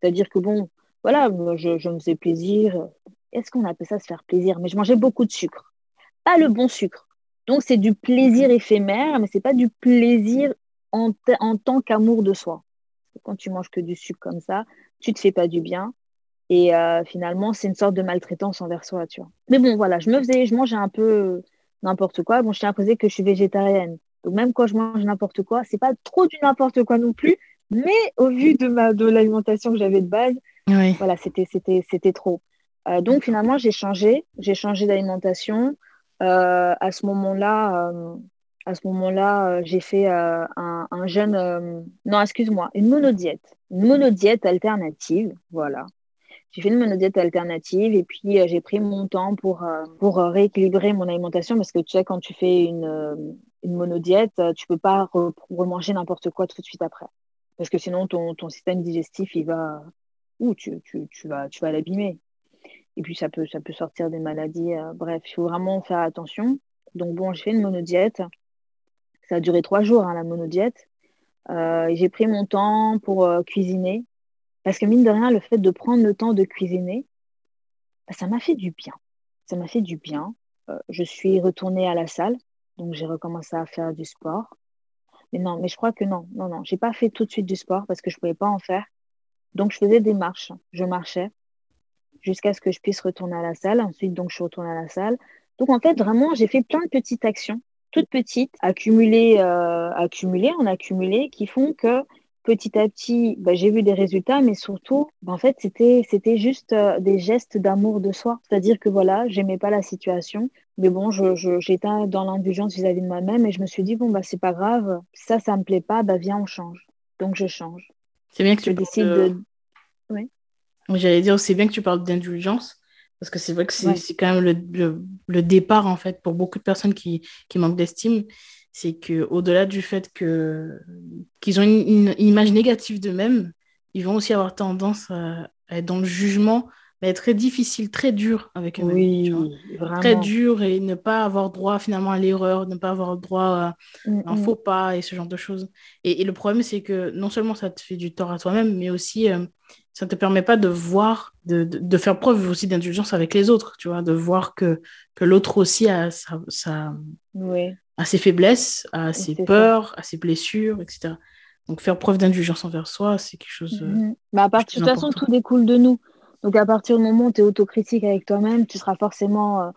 C'est-à-dire que bon, voilà, je, je me faisais plaisir. Est-ce qu'on appelle ça se faire plaisir? Mais je mangeais beaucoup de sucre, pas le bon sucre. Donc c'est du plaisir éphémère, mais c'est pas du plaisir en, en tant qu'amour de soi quand tu manges que du sucre comme ça, tu te fais pas du bien. Et euh, finalement, c'est une sorte de maltraitance envers soi, tu vois. Mais bon, voilà, je me faisais, je mangeais un peu n'importe quoi. Bon, je tiens à préciser que je suis végétarienne. Donc même quand je mange n'importe quoi, c'est pas trop du n'importe quoi non plus. Mais au vu de ma de l'alimentation que j'avais de base, voilà, c'était c'était c'était trop. Euh, donc finalement, j'ai changé, j'ai changé d'alimentation. Euh, à ce moment-là, à ce moment-là, euh, j'ai fait euh, un, euh, non, excuse-moi, une monodiète, une monodiète alternative, voilà. J'ai fait une monodiète alternative et puis j'ai pris mon temps pour, pour rééquilibrer mon alimentation parce que tu sais, quand tu fais une, une monodiète, tu peux pas remanger n'importe quoi tout de suite après. Parce que sinon, ton, ton système digestif, il va, ou tu, tu, tu, vas, tu vas l'abîmer. Et puis, ça peut, ça peut sortir des maladies. bref, il faut vraiment faire attention. Donc, bon, j'ai fait une monodiète. Ça a duré trois jours, hein, la monodiète. Euh, j'ai pris mon temps pour euh, cuisiner. Parce que mine de rien, le fait de prendre le temps de cuisiner, bah, ça m'a fait du bien. Ça m'a fait du bien. Euh, je suis retournée à la salle, donc j'ai recommencé à faire du sport. Mais non, mais je crois que non, non, non, pas fait tout de suite du sport parce que je pouvais pas en faire. Donc je faisais des marches, je marchais jusqu'à ce que je puisse retourner à la salle. Ensuite, donc je suis retournée à la salle. Donc en fait, vraiment, j'ai fait plein de petites actions toutes petites, accumulées, euh, accumulées, en accumulé, qui font que petit à petit, bah, j'ai vu des résultats, mais surtout, bah, en fait, c'était, c'était juste euh, des gestes d'amour de soi. C'est-à-dire que voilà, j'aimais pas la situation, mais bon, je, j'étais dans l'indulgence vis-à-vis de moi-même et je me suis dit, bon, bah, c'est pas grave, ça, ça me plaît pas, bah, viens, on change. Donc, je change. C'est bien que tu décides de... Oui. J'allais dire, c'est bien que tu parles d'indulgence parce que c'est vrai que c'est quand même le, le, départ, en fait, pour beaucoup de personnes qui, qui manquent d'estime. C'est qu'au-delà du fait qu'ils ont une, image négative d'eux-mêmes, ils vont aussi avoir tendance à, être dans le jugement, mais être très difficile, très dur avec eux-mêmes. Oui, Très dur et ne pas avoir droit finalement à l'erreur, ne pas avoir droit à un faux pas et ce genre de choses. Et, le problème, c'est que non seulement ça te fait du tort à toi-même, mais aussi euh, ça ne te permet pas de voir, de, de, faire preuve aussi d'indulgence avec les autres, tu vois, de voir que, que l'autre aussi a, sa, a ses faiblesses, a ses peurs, a ses blessures, etc. Donc faire preuve d'indulgence envers soi, c'est quelque chose. Mm bah, à partir, de toute façon, tout découle de nous. Donc à partir du moment où tu es autocritique avec toi-même, tu seras forcément euh,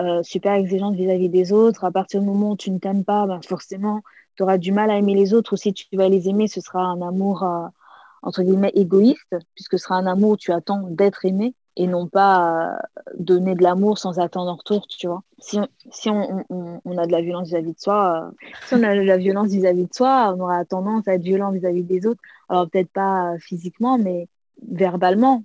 euh, super exigeante vis-à-vis des autres. À partir du moment où tu ne t'aimes pas, bah, forcément, tu auras du mal à aimer les autres. Ou si tu vas les aimer, ce sera un amour entre guillemets égoïste, puisque ce sera un amour où tu attends d'être aimé et non pas euh, donner de l'amour sans attendre en retour, tu vois. Si on, si on, on, a de la violence vis-à-vis de soi, euh, si on a de la violence vis-à-vis de soi, on aura tendance à être violent vis-à-vis des autres. Alors peut-être pas physiquement, mais verbalement.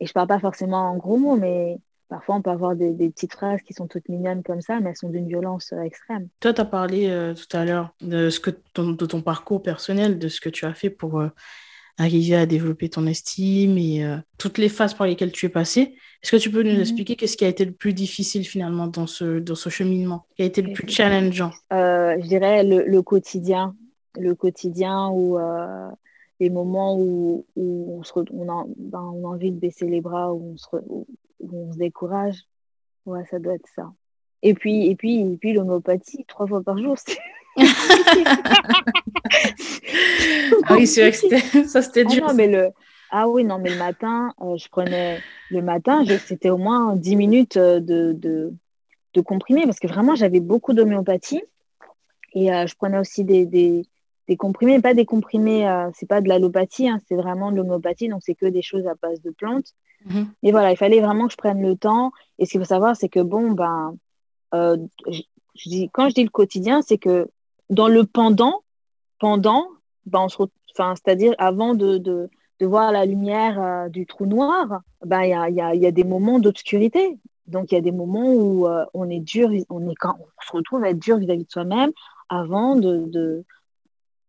Et je parle pas forcément en gros mots, mais parfois on peut avoir des, des, petites phrases qui sont toutes mignonnes comme ça, mais elles sont d'une violence euh, extrême. Toi, tu as parlé tout à l'heure de, ce que ton, de ton parcours personnel, de ce que tu as fait pour arriver à développer ton estime et euh, toutes les phases par lesquelles tu es passé. Est-ce que tu peux nous mhm. expliquer qu'est-ce qui a été le plus difficile finalement dans ce, dans ce cheminement? Qui a été le plus challengeant? Euh, Je dirais le, le, quotidien. Le quotidien où les moments où, où on, se, on, a, ben, on, a, envie de baisser les bras, où on se, où on se décourage. Ouais, ça doit être ça. Et puis, et puis, et puis l'homéopathie, trois fois par jour, c'est. ah oui, c'est vrai que ça, c'était dur. Ah, non, mais le... ah oui, non, mais le matin, euh, je prenais. Le matin, c'était au moins 10 minutes euh, de, de, de comprimés parce que vraiment, j'avais beaucoup d'homéopathie. Et euh, je prenais aussi des, des, des, comprimés, pas des comprimés, c'est pas de l'allopathie, hein, c'est vraiment de l'homéopathie, donc c'est que des choses à base de plantes. Mm Et voilà, il fallait vraiment que je prenne le temps. Et ce qu'il faut savoir, c'est que bon, ben, je, dis, quand je dis le quotidien, c'est que dans le pendant, pendant, ben on se enfin, c'est-à-dire avant de, de, de, voir la lumière euh, du trou noir, ben, il y, a, y, a, y, a, des moments d'obscurité. Donc, il y a des moments où euh, on est dur, on, est, quand on se retrouve à être dur vis-à-vis de soi-même avant de,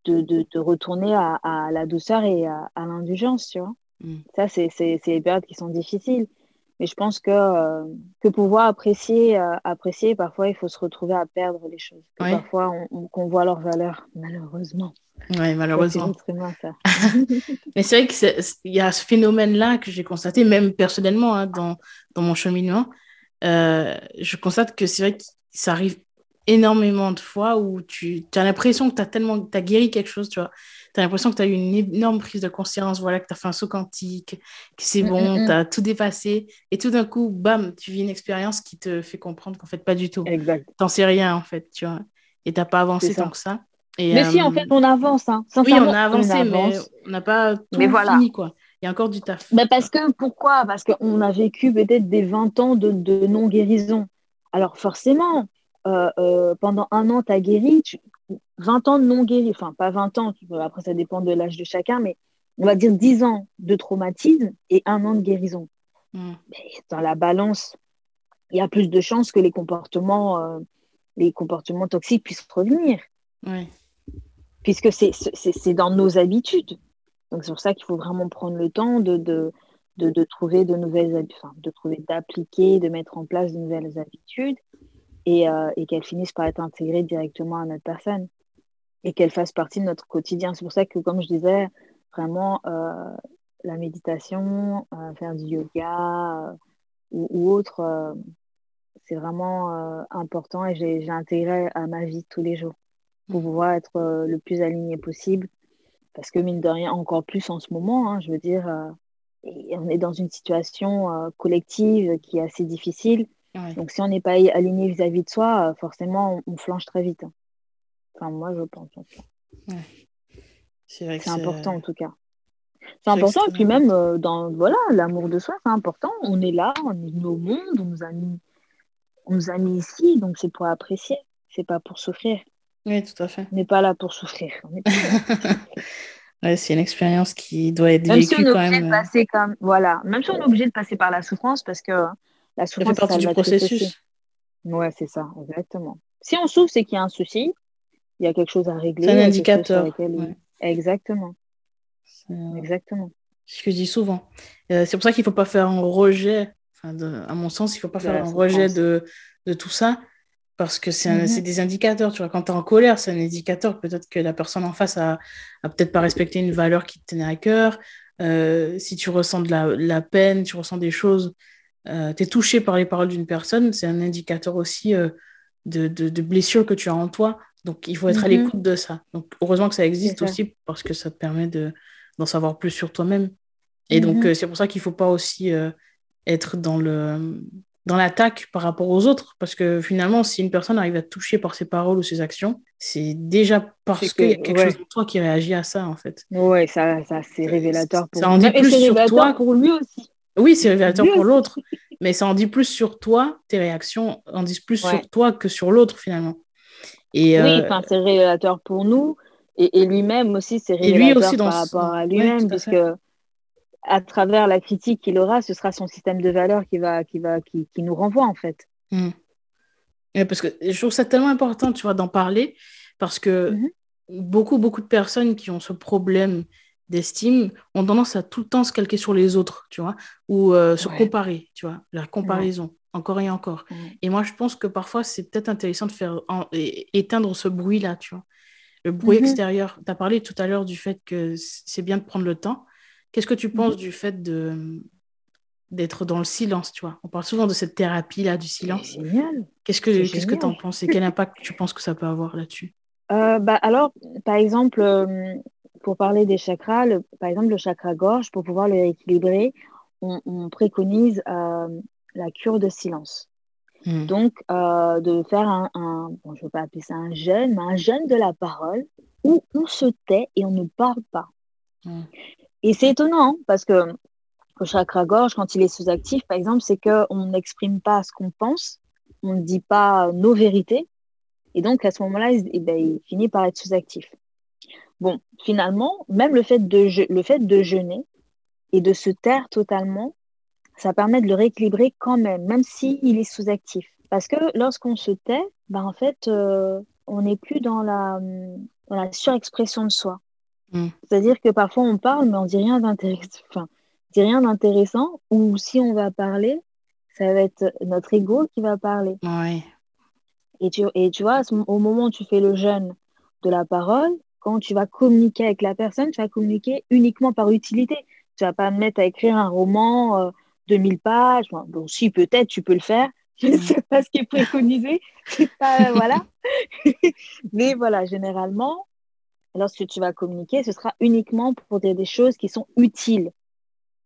de, de, de, retourner à, à, la douceur et à, à l'indulgence, tu vois. Mm. Ça, c'est les périodes qui sont difficiles. Mais je pense que, euh, que pouvoir apprécier, euh, apprécier, parfois, il faut se retrouver à perdre les choses. Parfois, on, qu'on voit leur valeur, malheureusement. Oui, malheureusement. Mais c'est vrai qu'il y a ce phénomène-là que j'ai constaté, même personnellement, hein, dans, dans mon cheminement. Euh, je constate que c'est vrai que ça arrive énormément de fois où tu as l'impression que tu as tellement as guéri quelque chose, tu vois tu as l'impression que tu as eu une énorme prise de conscience, voilà, que tu as fait un saut quantique, que c'est mm, bon, mm, tu as mm. tout dépassé. Et tout d'un coup, bam, tu vis une expérience qui te fait comprendre qu'en fait, pas du tout. Exact. T'en sais rien, en fait, tu vois. Et t'as pas avancé tant que ça. Et, mais si, en euh, fait, on avance. Hein. Oui, on a avancé, mais on n'a pas tout fini, quoi. Il y a encore du taf. Mais parce que, pourquoi? Parce qu'on a vécu peut-être des 20 ans de, de non-guérison. Alors, forcément, euh, euh, pendant un an, tu as guéri, tu, 20 ans de non guéri, enfin pas 20 ans, après ça dépend de l'âge de chacun, mais on va dire 10 ans de traumatisme et un an de guérison. Hmm. dans la balance, il y a plus de chances que les comportements, euh, les comportements toxiques puissent revenir. Puisque c'est dans nos habitudes. Donc c'est pour ça qu'il faut vraiment prendre le temps de, de, de, trouver de nouvelles enfin, de trouver d'appliquer, de mettre en place de nouvelles habitudes et, euh, et qu'elles finissent par être intégrées directement à notre personne et qu'elle fasse partie de notre quotidien. C'est pour ça que, comme je disais, vraiment, euh, la méditation, euh, faire du yoga euh, ou, autre, c'est vraiment important et j'ai intégré à ma vie tous les jours pour mmh. pouvoir être le plus aligné possible. Parce que, mine de rien, encore plus en ce moment, hein, je veux dire, on est dans une situation collective qui est assez difficile. Donc, si on n'est pas aligné vis-à-vis de soi, forcément, on, on flanche très vite. Hein. Enfin, moi, je pense. C'est important en tout cas. C'est important, et puis même euh, dans voilà l'amour de soi, c'est important. On est là, on est venu au monde, on nous a mis, on nous a mis ici, donc c'est pour apprécier, c'est pas pour souffrir. Oui, tout à fait. On n'est pas là pour souffrir. ouais, c'est une expérience qui doit être même vécue si on est quand même. De passer comme, voilà, même si on est obligé de passer par la souffrance, parce que la souffrance ça fait partie du processus. Ouais, c'est ça, exactement. Si on souffre, c'est qu'il y a un souci il y a quelque chose à régler. C'est un indicateur. Exactement. Exactement. C'est ce que je dis souvent. Euh, c'est pour ça qu'il ne faut pas faire un rejet, à mon sens, il ne faut pas faire un rejet de, de, tout ça, parce que c'est mm-hmm. des indicateurs. Tu vois, quand tu es en colère, c'est un indicateur. Peut-être que la personne en face a, a peut-être pas respecté une valeur qui te tenait à cœur. Euh, si tu ressens de la, la, peine, tu ressens des choses, euh, tu es touché par les paroles d'une personne, c'est un indicateur aussi de, de, de blessures que tu as en toi. Donc, il faut être à mhm. l'écoute de ça. Donc, heureusement que ça existe aussi parce que ça te permet d'en savoir plus sur toi-même. Et donc, mhm. euh, c'est pour ça qu'il ne faut pas aussi euh, être dans le dans l'attaque par rapport aux autres. Parce que finalement, si une personne arrive à te toucher par ses paroles ou ses actions, c'est déjà parce qu'il y a quelque chose de toi qui réagit à ça, en fait. Oui, ça, ça c'est révélateur pour Ça en dit plus sur toi. pour lui aussi. Oui, c'est révélateur pour l'autre. Mais ça en dit plus sur toi, tes réactions en disent plus sur toi que sur l'autre, finalement oui, euh, c'est révélateur pour nous. Et, lui-même aussi, c'est révélateur par rapport à lui-même, puisque à travers la critique qu'il aura, ce sera son système de valeurs qui, va, qui, va, qui, qui nous renvoie, en fait. Hmm. parce que je trouve ça tellement important, tu vois, d'en parler, parce que mhm. beaucoup, beaucoup de personnes qui ont ce problème d'estime ont tendance à tout le temps se calquer sur les autres, tu vois, ou euh, se comparer, tu vois, la comparaison encore et encore. Et moi, je pense que parfois, c'est peut-être intéressant de faire éteindre ce bruit-là, tu vois. le bruit Mhm. extérieur. Tu as parlé tout à l'heure du fait que c'est bien de prendre le temps. Qu'est-ce que tu Mhm. penses du fait de d'être dans le silence, tu vois? On parle souvent de cette thérapie-là du silence. génial. Qu'est-ce que C'est qu'est-ce que tu en penses et quel impact tu penses que ça peut avoir là-dessus? Euh, bah, alors, par exemple, euh, pour parler des chakras, le- par exemple, le chakra gorge, pour pouvoir le rééquilibrer, on, on préconise euh, la cure de silence. Hmm. Donc, euh, de faire un, un- bon, je ne veux pas appeler ça un jeûne, mais un jeûne de la parole où on se tait et on ne parle pas. Hmm. Et c'est étonnant hein, parce que le chakra gorge, quand il est sous-actif, par exemple, c'est qu'on n'exprime pas ce qu'on pense, on ne dit pas nos vérités. Et donc, à ce moment-là, il, eh ben, il finit par être sous-actif. Bon, finalement, même le fait, de, je- le fait de jeûner et de se taire totalement, ça permet de le rééquilibrer quand même, même s'il est sous-actif. Parce que lorsqu'on se tait, ben, en fait, euh, on n'est plus dans la, dans la surexpression de soi. Mm. C'est-à-dire que parfois on parle, mais on dit rien d'intéressant. Enfin, dit rien d'intéressant. Ou si on va parler, ça va être notre ego qui va parler. Ouais. Et tu, et tu vois, au moment où tu fais le jeûne de la parole, quand tu vas communiquer avec la personne, tu vas communiquer uniquement par utilité. Tu vas pas me mettre à écrire un roman euh, de 1000 pages. Bon, bon, si, peut-être, tu peux le faire. Je ne sais pas ce qui est préconisé. Pas, voilà. Mais voilà, généralement, lorsque tu vas communiquer, ce sera uniquement pour dire des choses qui sont utiles.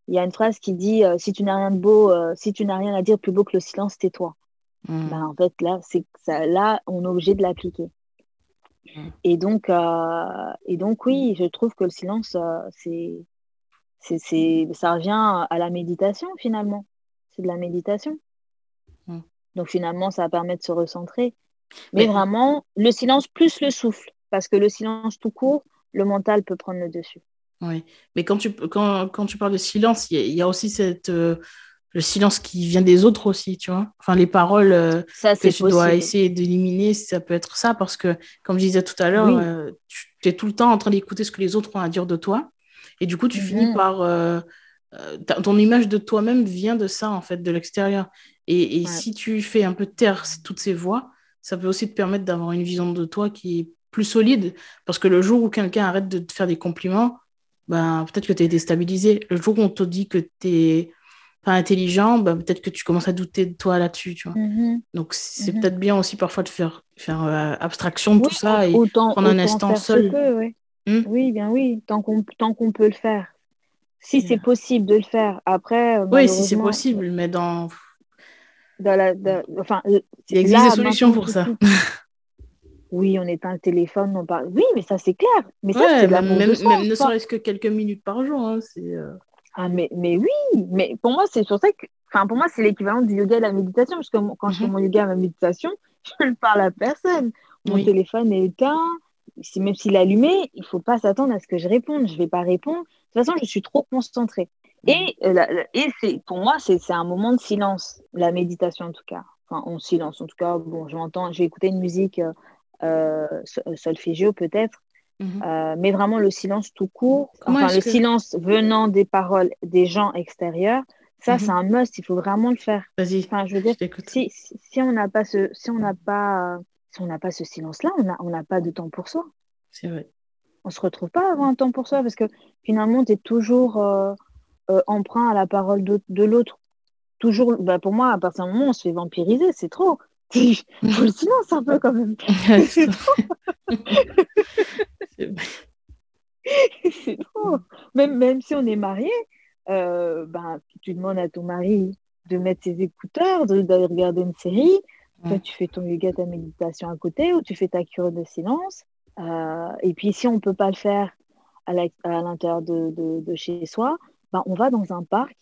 Il y a une phrase qui dit euh, si tu n'as rien de beau, euh, si tu n'as rien à dire plus beau que le silence, tais-toi. Hmm. Ben, en fait, là, c'est ça, là, on est obligé de l'appliquer. Et donc, euh, et donc, oui, je trouve que le silence, euh, c'est, c'est, c'est, ça revient à la méditation finalement. C'est de la méditation. Mm. Donc finalement, ça permet de se recentrer. Mais, Mais- vraiment, le silence plus le souffle, parce que le silence tout court, le mental peut prendre le dessus. Oui, mais quand tu, quand, quand tu parles de silence, il y, a- il y a aussi cette, euh, le silence qui vient des autres aussi, tu vois. Enfin, les paroles euh, Ça, que tu dois essayer d'éliminer, ça peut être ça, parce que, comme je disais tout à l'heure, Oui. euh, tu es tout le temps en train d'écouter ce que les autres ont à dire de toi, et du coup, tu Mhm. finis par... euh, ton image de toi-même vient de ça, en fait, de l'extérieur. Et, et Ouais. si tu fais un peu taire toutes ces voix, ça peut aussi te permettre d'avoir une vision de toi qui est plus solide, parce que le jour où quelqu'un arrête de te faire des compliments, ben, peut-être que tu es déstabilisé. Le jour où on te dit que tu es pas intelligent, ben, peut-être que tu commences à douter de toi là-dessus, tu vois. Mhm. Donc, c'est Mhm. peut-être bien aussi parfois de faire, faire euh, abstraction de Oui, tout ça et autant, prendre un instant seul. ouais. Hmm? Oui, bien oui, tant qu'on tant qu'on peut le faire. Si C'est- c'est possible de le faire. Après, euh, Oui, si c'est possible, mais dans... dans la, dans- enfin, il existe là, des solutions pour ça. Oui, on éteint le téléphone, on parle. Oui, mais ça c'est clair. Mais ça, Ouais, même, même, même ne serait-ce que quelques minutes par jour. hein, c'est, euh, Ah, mais, mais oui, mais pour moi, c'est sur ça que. Enfin, pour moi, c'est l'équivalent du yoga et de la méditation. Parce que quand je fais Mhm. mon yoga et ma méditation, je ne parle à personne. Mon Oui. téléphone est éteint. Même s'il est allumé, il ne faut pas s'attendre à ce que je réponde. Je ne vais pas répondre. De toute façon, je suis trop concentrée. Et, euh, la- la- et c'est, pour moi, c'est c'est un moment de silence, la méditation en tout cas. Enfin, en silence. En tout cas, bon, j'entends, j'ai écouté une musique euh, euh, sol- solfégio peut-être. Mhm. Euh, mais vraiment le silence tout court, Comment enfin le que- silence venant des paroles des gens extérieurs, ça Mhm. c'est un must, il faut vraiment le faire. Vas-y, Enfin, je veux dire, je si, si, si on n'a pas ce, si on n'a pas, si on n'a pas ce silence-là, on n'a on pas de temps pour soi. C'est vrai. On se retrouve pas à avoir un temps pour soi parce que finalement, tu es toujours euh, euh, emprunt à la parole de, de l'autre. Toujours, bah, pour moi, à partir d'un moment, on se fait vampiriser, c'est trop. Il faut le silence un peu quand même. C'est- trop. Même, même si on est marié, euh, ben, tu demandes à ton mari de mettre ses écouteurs, de- d'aller regarder une série. Toi, tu fais ton yoga, ta méditation à côté, ou tu fais ta cure de silence. Euh, et puis, si on ne peut pas le faire à l'intérieur de, de- de chez soi, ben, on va dans un parc.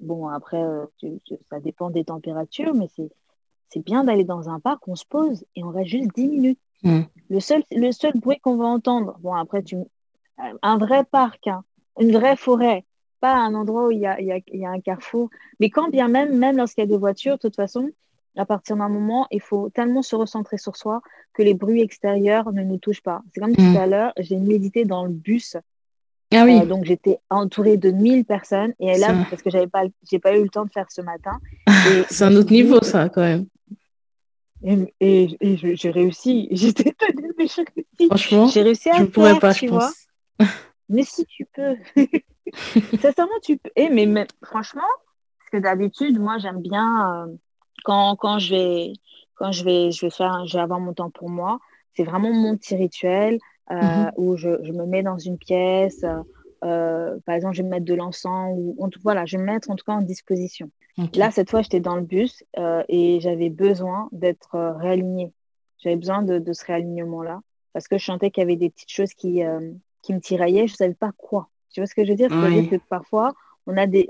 Bon, après, euh, tu- tu- ça dépend des températures, mais c'est bien d'aller dans un parc, on se pose et on reste juste 10 minutes. Mm. Le seul, le seul bruit qu'on va entendre, bon, après, tu, un vrai parc, hein, une vraie forêt, pas un endroit où il y a, y a- y a un carrefour. Mais quand bien même, même lorsqu'il y a des voitures, de toute façon, à partir d'un moment, il faut tellement se recentrer sur soi que les bruits extérieurs ne nous touchent pas. C'est comme Mm. tout à l'heure, j'ai médité dans le bus, Ah oui, euh, donc j'étais entourée de 1000 personnes et là, parce que j'avais pas, j'ai pas eu le temps de faire ce matin. c'est un autre niveau, ça, quand même. Et, j'ai réussi. J'étais Franchement, j'ai réussi à je pourrais pas, je pense. mais si tu peux. Sincèrement, tu peux. Et, mais, mais, franchement, parce que d'habitude, moi, j'aime bien euh, quand, quand, je vais, quand je vais, je vais faire, je vais avoir mon temps pour moi. C'est vraiment mon petit rituel euh, mm-hmm. où je, je, me mets dans une pièce. Euh, par exemple, je vais me mettre de l'encens ou voilà, je vais me mettre en tout cas en disposition. Là, cette fois, j'étais dans le bus et j'avais besoin d'être réalignée. J'avais besoin de, de ce réalignement-là parce que je sentais qu'il y avait des petites choses qui, qui me tiraillaient. Je ne savais pas quoi. Tu vois ce que je veux dire? C'est-à-dire que parfois, on a des,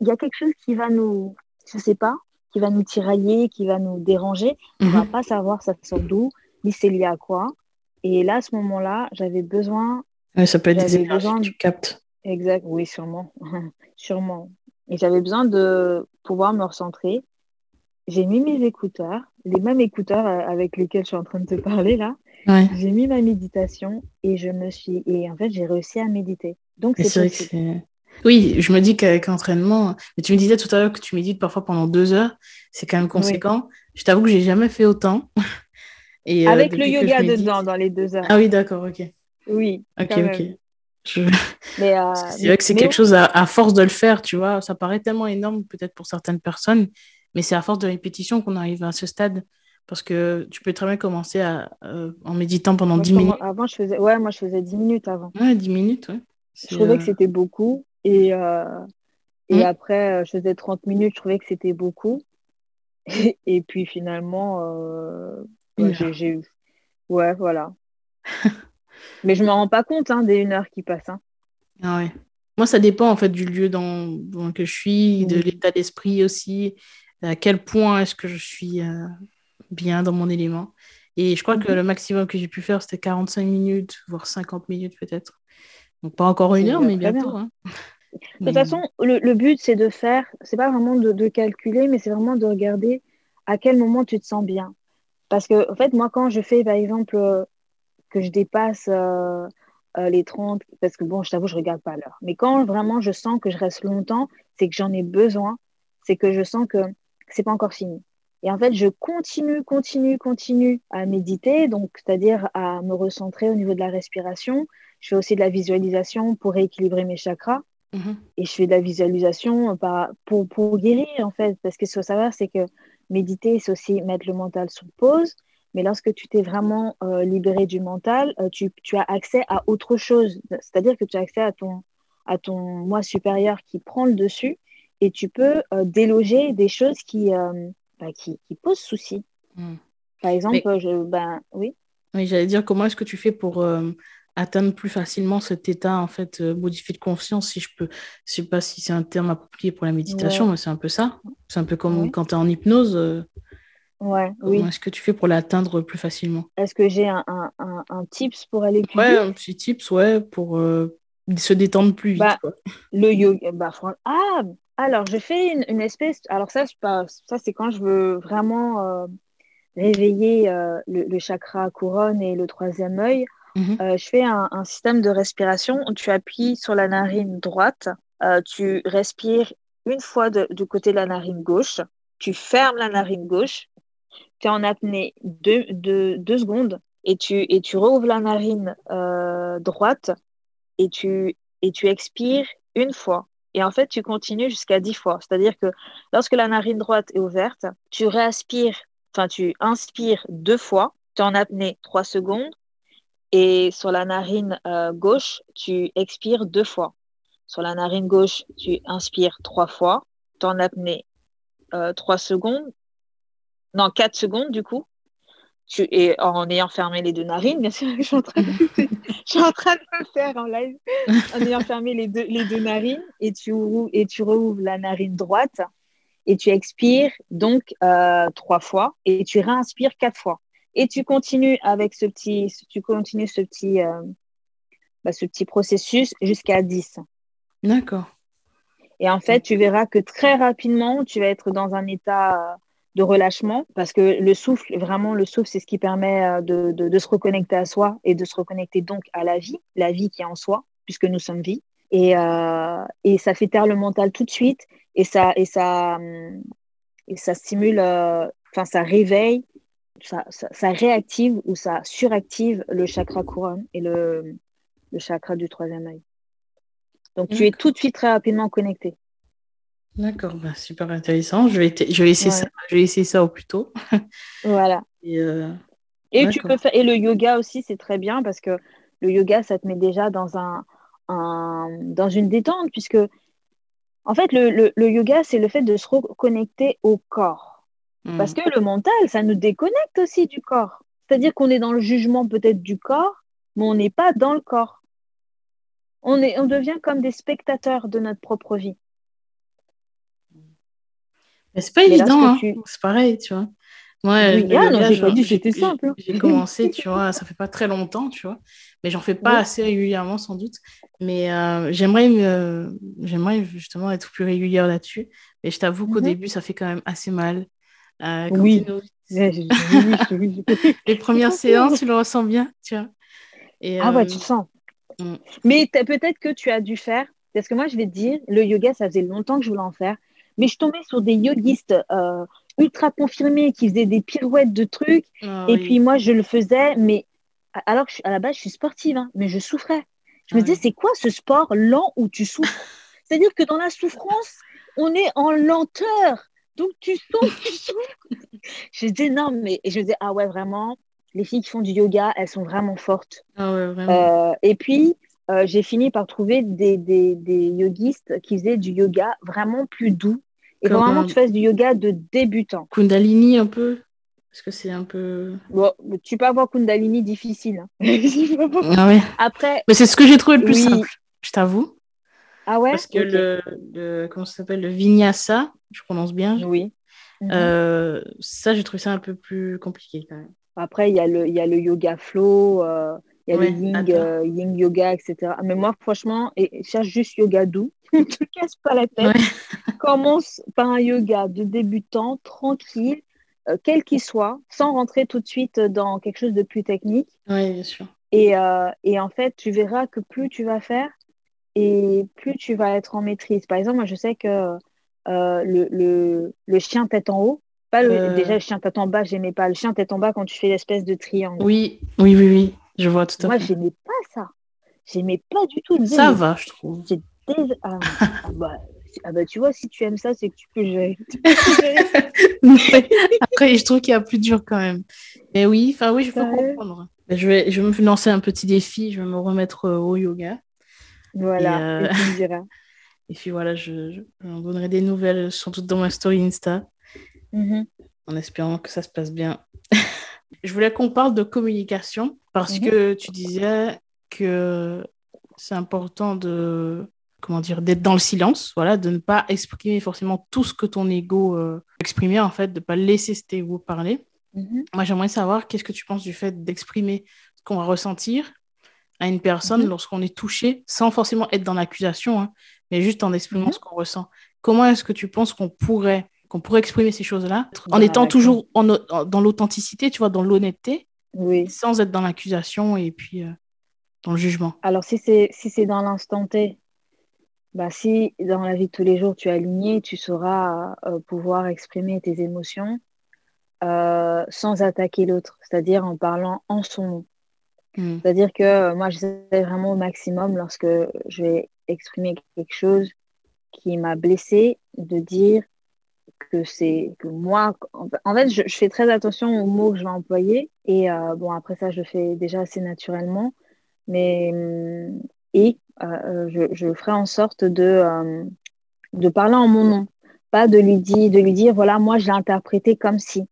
il y a quelque chose qui va nous, je sais pas, qui va nous tirailler, qui va nous déranger. On ne va mhm. pas savoir ça sort d'où, ni c'est lié à quoi. Et là, à ce moment-là, j'avais besoin. ça peut être des énergies que tu captes. Exact, oui, sûrement. sûrement. Et j'avais besoin de pouvoir me recentrer. J'ai mis mes écouteurs, les mêmes écouteurs euh, avec lesquels je suis en train de te parler là. J'ai mis ma méditation et je me suis et en fait j'ai réussi à méditer. Donc c'est vrai que oui, je me dis qu'avec l'entraînement, mais tu me disais tout à l'heure que tu médites parfois pendant deux heures, c'est quand même conséquent. Je t'avoue que j'ai jamais fait autant. Et, euh, Avec le yoga dedans, dans les deux heures. Ah oui, d'accord, ok. Oui. Ok, ok. Euh, c'est vrai que c'est quelque chose à, force de le faire, tu vois. Ça paraît tellement énorme peut-être pour certaines personnes, mais c'est à force de répétition qu'on arrive à ce stade. Parce que tu peux très bien commencer à, euh, en méditant pendant dix 10 minutes. Avant, je faisais... Ouais, moi, je faisais 10 minutes avant. Ouais, 10 minutes, ouais. Je trouvais que c'était beaucoup. Et, euh, et mm. après, euh, je faisais 30 minutes, je trouvais que c'était beaucoup. Et, puis finalement, euh, j'ai eu. Ouais, voilà. Mais je ne me rends pas compte hein, des une heure qui passe. Hein. Ah ouais. Moi, ça dépend en fait du lieu dans, dans lequel je suis, de l'état d'esprit aussi, à quel point est-ce que je suis bien dans mon élément. Et je crois que mhm. le maximum que j'ai pu faire, c'était 45 minutes, voire 50 minutes peut-être. Donc pas encore une heure, mais bientôt. Hein. De toute façon, le, but, c'est de faire, c'est pas vraiment de, calculer, mais c'est vraiment de regarder à quel moment tu te sens bien. Parce que, en fait, moi, quand je fais, par exemple, euh, que je dépasse euh, euh, les 30, parce que bon, je t'avoue, je regarde pas l'heure. Mais quand vraiment je sens que je reste longtemps, c'est que j'en ai besoin, c'est que je sens que c'est pas encore fini. Et en fait, je continue, continue, continue à méditer, donc c'est-à-dire à me recentrer au niveau de la respiration, je fais aussi de la visualisation pour rééquilibrer mes chakras. Mhm. Et je fais de la visualisation pour, pour guérir, en fait. Parce que ce qu'il faut savoir, c'est que méditer, c'est aussi mettre le mental sur pause. Mais lorsque tu t'es vraiment euh, libéré du mental, euh, tu, tu, as accès à autre chose. C'est-à-dire que tu as accès à ton, à ton moi supérieur qui prend le dessus et tu peux euh, déloger des choses qui, bah, qui, qui, posent souci. Mhm. Par exemple, je, ben, oui. Oui, j'allais dire, comment est-ce que tu fais pour atteindre plus facilement cet état en fait modifié de conscience si je peux je sais pas si c'est un terme approprié pour la méditation mais c'est un peu ça c'est un peu comme quand tu es en hypnose ouais comment est-ce que tu fais pour l'atteindre plus facilement? Est-ce que j'ai un, un, un, tips pour aller plus ouais un petit tips ouais pour euh, se détendre plus vite bah, le yoga bah, ah alors je fais une, une espèce alors ça ça c'est quand je veux vraiment réveiller le, le, chakra couronne et le troisième œil. Euh, je fais un, système de respiration où tu appuies sur la narine droite, euh, tu respires une fois du côté de la narine gauche, tu fermes la narine gauche, tu es en apnée deux, secondes et tu, et rouvres la narine euh, droite et tu, et tu expires une fois. Et en fait, tu continues jusqu'à dix fois. C'est-à-dire que lorsque la narine droite est ouverte, tu réaspires, enfin, tu inspires deux fois, tu es en apnée trois secondes, et sur la narine euh, gauche, tu expires deux fois. Sur la narine gauche, tu inspires trois fois. Tu en apnée euh, trois secondes. Non, quatre secondes du coup. Tu, et en ayant fermé les deux narines, bien sûr, je suis en train de, je suis en train de le faire en live. En ayant fermé les deux, les deux narines et tu, et tu rouvres la narine droite et tu expires donc euh, trois fois et tu réinspires quatre fois. Et tu continues avec ce petit, tu continues ce petit, euh, bah, ce petit processus jusqu'à 10. D'accord. Et en fait, tu verras que très rapidement, tu vas être dans un état euh, de relâchement parce que le souffle, vraiment, le souffle, c'est ce qui permet euh, de, de, se reconnecter à soi et de se reconnecter donc à la vie, la vie qui est en soi, puisque nous sommes vie. Et, et ça fait taire le mental tout de suite et ça, et ça, et ça stimule, enfin, ça réveille ça, ça, réactive ou ça suractive le chakra couronne et le, le chakra du troisième œil. Donc, tu es tout de suite très rapidement connecté. D'accord, bah, super intéressant. Je vais, je vais, essayer ça, je vais essayer ça au plus tôt. voilà. Et, euh, et tu peux faire, et le yoga aussi, c'est très bien parce que le yoga, ça te met déjà dans, un, dans une détente, puisque en fait, le, yoga, c'est le fait de se reconnecter au corps. Parce hmm. que le mental, ça nous déconnecte aussi du corps. C'est-à-dire qu'on est dans le jugement peut-être du corps, mais on n'est pas dans le corps. On, est, on devient comme des spectateurs de notre propre vie. C'est pas évident, hein. c'est pareil, tu vois. Oui, simple. Hein. J'ai commencé, tu vois, ça fait pas très longtemps, tu vois, mais j'en fais pas assez régulièrement sans doute. Mais euh, j'aimerais, j'aimerais justement être plus régulière là-dessus. Mais je t'avoue qu'au mhm. début, ça fait quand même assez mal. Euh, oui. Les premières séances, tu le ressens bien, tu vois. Et, ah ouais, tu le sens. Mm. Mais peut-être que tu as dû faire, parce que moi, je vais te dire, le yoga, ça faisait longtemps que je voulais en faire, mais je tombais sur des yogistes euh, ultra confirmés qui faisaient des pirouettes de trucs. Ah et puis moi, je le faisais, mais alors que à la base, je suis sportive, hein, mais je souffrais. Je me disais, c'est quoi ce sport lent où tu souffres? C'est-à-dire que dans la souffrance, on est en lenteur. Donc tu sens tu souffres. je disais, non, mais et je disais, ah ouais, vraiment, les filles qui font du yoga, elles sont vraiment fortes. Ah ouais, vraiment. Euh, et puis, euh, j'ai fini par trouver des, des, des, yogistes qui faisaient du yoga vraiment plus doux. Et vraiment, tu fasses du yoga de débutant. Kundalini un peu Parce que c'est un peu. Bon, tu peux avoir Kundalini difficile. Hein. ah ouais. Après. Mais c'est ce que j'ai trouvé le plus simple, je t'avoue. Ah ouais? Parce que le, le, Comment ça s'appelle? Le vinyasa, je prononce bien. Oui. Euh, ça, j'ai trouvé ça un peu plus compliqué quand même. Après, il y, a le, y a le yoga flow. Euh, il y a le yin, euh, yin, yoga, etc. Mais moi, franchement, et, cherche juste yoga doux. ne te casse pas la tête. Commence par un yoga de débutant, tranquille, euh, quel qu'il soit, sans rentrer tout de suite dans quelque chose de plus technique. Oui, bien sûr. Et, euh, et, en fait, tu verras que plus tu vas faire et plus tu vas être en maîtrise. Par exemple, moi, je sais que le, le, le, chien tête en haut, pas le, déjà le chien tête en bas, j'aimais pas. Le chien tête en bas quand tu fais l'espèce de triangle. Oui, oui, oui, oui. Je vois tout à Moi, fait. Moi, j'aimais pas ça. J'aimais pas du tout. Ça va, je trouve. Ah, ah, bah, ah, bah, tu vois, si tu aimes ça, c'est que tu peux gérer. Après, je trouve qu'il y a plus dur quand même. Mais oui, enfin oui, je peux comprendre. Je vais, je vais me lancer un petit défi. Je vais me remettre euh, au yoga. Voilà, et, euh... et puis voilà, je, je, donnerai des nouvelles, surtout dans ma story Insta, mm-hmm. en espérant que ça se passe bien. Je voulais qu'on parle de communication parce mm-hmm. que tu disais que c'est important de comment dire d'être dans le silence, voilà, de ne pas exprimer forcément tout ce que ton ego euh, exprimait en fait, de pas laisser cet ego parler. Mm-hmm. Moi, j'aimerais savoir qu'est-ce que tu penses du fait d'exprimer ce qu'on va ressentir à une personne mm-hmm. lorsqu'on est touché, sans forcément être dans l'accusation, hein, mais juste en exprimant ce qu'on ressent? Comment est-ce que tu penses qu'on pourrait qu'on pourrait exprimer ces choses-là en étant toujours en, dans l'authenticité, tu vois, dans l'honnêteté, oui. sans être dans l'accusation et puis euh, dans le jugement. Alors, si c'est si c'est dans l'instant T, bah, si dans la vie de tous les jours tu es aligné, tu sauras euh, pouvoir exprimer tes émotions euh, sans attaquer l'autre, c'est-à-dire en parlant en son nom. Hmm. C'est-à-dire que moi, j'essaie vraiment au maximum lorsque je vais exprimer quelque chose qui m'a blessé, de dire que c'est que moi, en fait, je, fais très attention aux mots que je vais employer. Et euh, bon, après ça, je le fais déjà assez naturellement. Mais, hum, et euh, je, je, ferai en sorte de, euh, de parler en mon nom, pas de lui, dire, de lui dire, voilà, moi, je l'ai interprété comme si.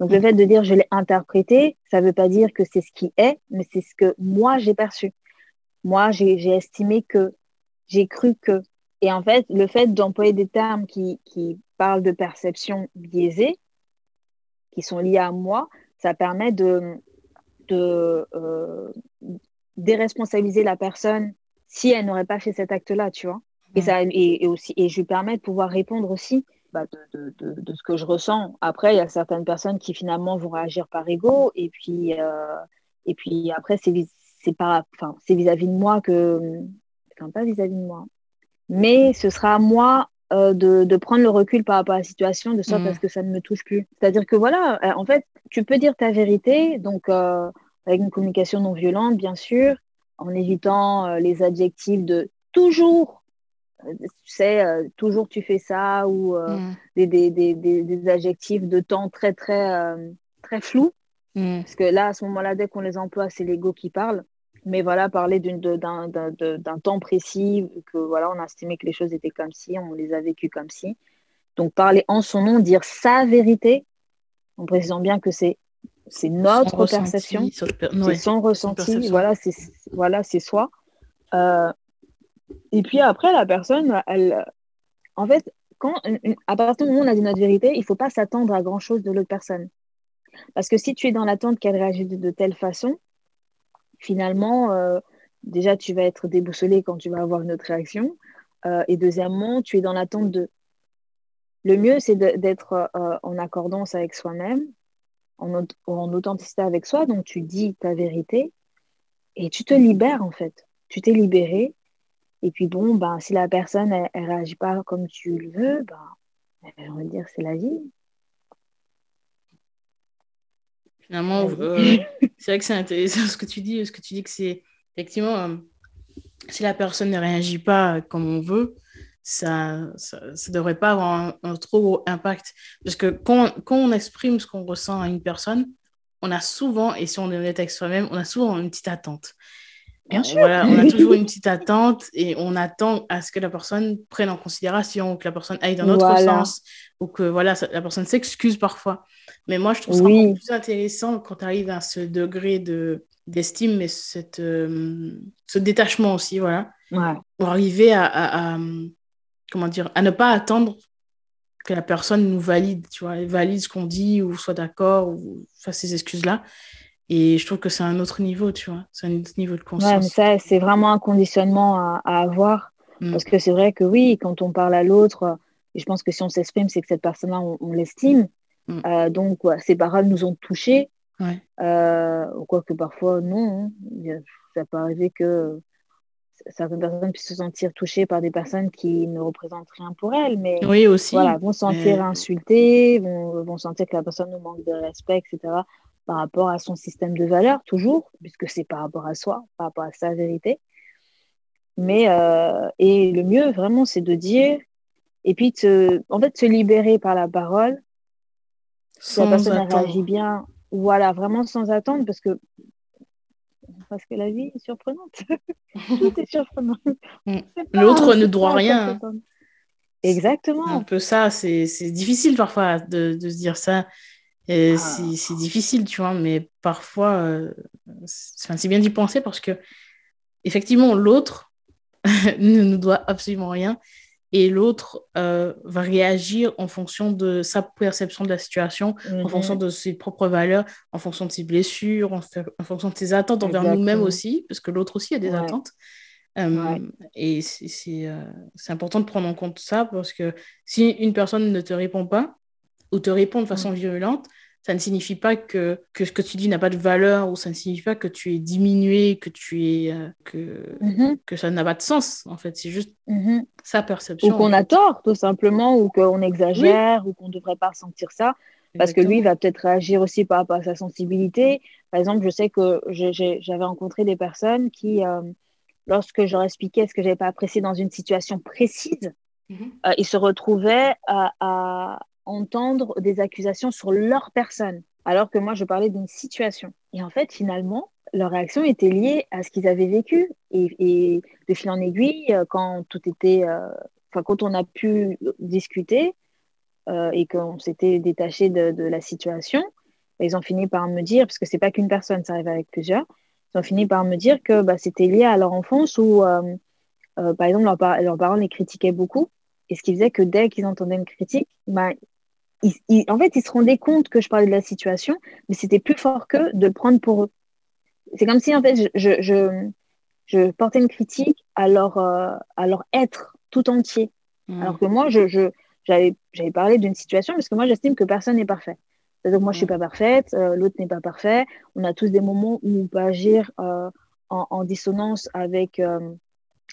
Donc, le fait de dire je l'ai interprété, ça ne veut pas dire que c'est ce qui est, mais c'est ce que moi, j'ai perçu. Moi, j'ai estimé que, j'ai cru que. Et en fait, le fait d'employer des termes qui, qui parlent de perception biaisée, qui sont liées à moi, ça permet de, de euh, déresponsabiliser la personne si elle n'aurait pas fait cet acte-là, tu vois. Et, mm. ça, et, aussi, et je lui permets de pouvoir répondre aussi bah, de, de, de, ce que je ressens. Après, il y a certaines personnes qui finalement vont réagir par ego, et puis, euh, et puis après, c'est vis-à-vis de moi que. Enfin, pas vis-à-vis de moi. Mais ce sera moi euh, de, prendre le recul par rapport à la situation, de sorte à mm. ce que ça ne me touche plus. C'est-à-dire que voilà, euh, en fait, tu peux dire ta vérité, donc euh, avec une communication non violente, bien sûr, en évitant les adjectifs de toujours, tu sais, toujours tu fais ça, ou mm. des, des, adjectifs de temps très, très, très flous. Mm. Parce que là, à ce moment-là, dès qu'on les emploie, c'est l'ego qui parle mais voilà, parler d'un temps précis, que voilà, on a estimé que les choses étaient comme si, on les a vécues comme si. Donc parler en son nom, dire sa vérité, en précisant bien que c'est c'est notre perception, c'est son ressenti, voilà, c'est voilà, c'est soi. Euh, et puis après, la personne, elle, en fait, quand, à partir du moment où on a dit notre vérité, il ne faut pas s'attendre à grand chose de l'autre personne. Parce que si tu es dans l'attente qu'elle réagisse de, telle façon, finalement, euh, déjà, tu vas être déboussolé quand tu vas avoir une autre réaction. Euh, et deuxièmement, tu es dans l'attente de... Le mieux, c'est d'être euh, en accordance avec soi-même, en, en, authenticité avec soi. Donc, tu dis ta vérité et tu te libères, en fait. Tu t'es libéré. Et puis, bon, ben, si la personne, ne réagit pas comme tu le veux, ben, on va dire c'est la vie. Finalement, euh, c'est vrai que c'est intéressant ce que tu dis, ce que tu dis que c'est effectivement, euh, si la personne ne réagit pas comme on veut, ça ne devrait pas avoir un, trop gros impact. Parce que quand, quand on exprime ce qu'on ressent à une personne, on a souvent, et si on est honnête avec soi-même, on a souvent une petite attente. Bien sûr. Voilà, on a toujours une petite attente et on attend à ce que la personne prenne en considération, que la personne aille dans notre sens, ou que voilà, la personne s'excuse parfois. Mais moi, je trouve ça encore plus intéressant quand tu arrives à ce degré de d'estime et cette, euh, ce détachement aussi, voilà, pour arriver à, à, comment dire, à ne pas attendre que la personne nous valide, tu vois, valide ce qu'on dit ou soit d'accord ou fasse ces excuses-là. Et je trouve que c'est un autre niveau, tu vois, c'est un autre niveau de conscience. Ouais, mais ça, c'est vraiment un conditionnement à, à avoir. Mm. Parce que c'est vrai que oui, quand on parle à l'autre, et je pense que si on s'exprime, c'est que cette personne-là, on l'estime. Mm. Euh, donc, ces paroles nous ont touchés. Ouais. Euh, quoique parfois, non. Hein. Ça peut arriver que certaines personnes puissent se sentir touchées par des personnes qui ne représentent rien pour elles, mais oui, aussi. Voilà, vont se sentir insultées, vont, vont, sentir que la personne nous manque de respect, etc., par rapport à son système de valeurs, toujours, puisque c'est par rapport à soi, par rapport à sa vérité. Mais, euh, et le mieux, vraiment, c'est de dire, et puis, en fait, se libérer par la parole, si la personne réagit bien, voilà, vraiment sans attendre, parce que parce que la vie est surprenante. Tout est surprenant. Mm. L'autre ne doit rien. Exactement. Un peu ça, c'est difficile parfois de, de, se dire ça. Ah. C'est difficile, tu vois, mais parfois, euh, c'est bien d'y penser parce que, effectivement, l'autre ne nous doit absolument rien et l'autre euh, va réagir en fonction de sa perception de la situation, en mhm. fonction de ses propres valeurs, en fonction de ses blessures, en, fonction de ses attentes envers nous-mêmes aussi, parce que l'autre aussi a des attentes. Euh, et euh, c'est important de prendre en compte ça, parce que si une personne ne te répond pas, ou te répond de façon violente, ça ne signifie pas que, que ce que tu dis n'a pas de valeur ou ça ne signifie pas que tu es diminué, que tu es euh, que, mm-hmm. que ça n'a pas de sens en fait. C'est juste mm-hmm. sa perception. Ou qu'on a tort tout simplement, ou qu'on exagère, ou qu'on ne devrait pas ressentir ça. Parce que lui, il va peut-être réagir aussi par rapport à sa sensibilité. Par exemple, je sais que j'avais rencontré des personnes qui, euh, lorsque je leur expliquais ce que je n'avais pas apprécié dans une situation précise, mm-hmm. euh, ils se retrouvaient à, entendre des accusations sur leur personne, alors que moi, je parlais d'une situation. Et en fait, finalement, leur réaction était liée à ce qu'ils avaient vécu. Et, de fil en aiguille, euh, quand tout était, euh, enfin, quand on a pu discuter euh, et qu'on s'était détaché de, la situation, ils ont fini par me dire, parce que c'est pas qu'une personne, ça arrive avec plusieurs, ils ont fini par me dire que bah, c'était lié à leur enfance où, par exemple, leurs parents les critiquaient beaucoup. Et ce qui faisait que dès qu'ils entendaient une critique, bah, en fait, ils se rendaient compte que je parlais de la situation, mais c'était plus fort que de le prendre pour eux. C'est comme si, en fait, je, je, je, portais une critique à leur, euh, à leur être tout entier. Mmh. Alors que moi, je, j'avais, parlé d'une situation parce que moi, j'estime que personne n'est parfait. Donc, moi, je suis mmh. pas parfaite, euh, l'autre n'est pas parfait. On a tous des moments où on peut agir euh, en, en, dissonance avec,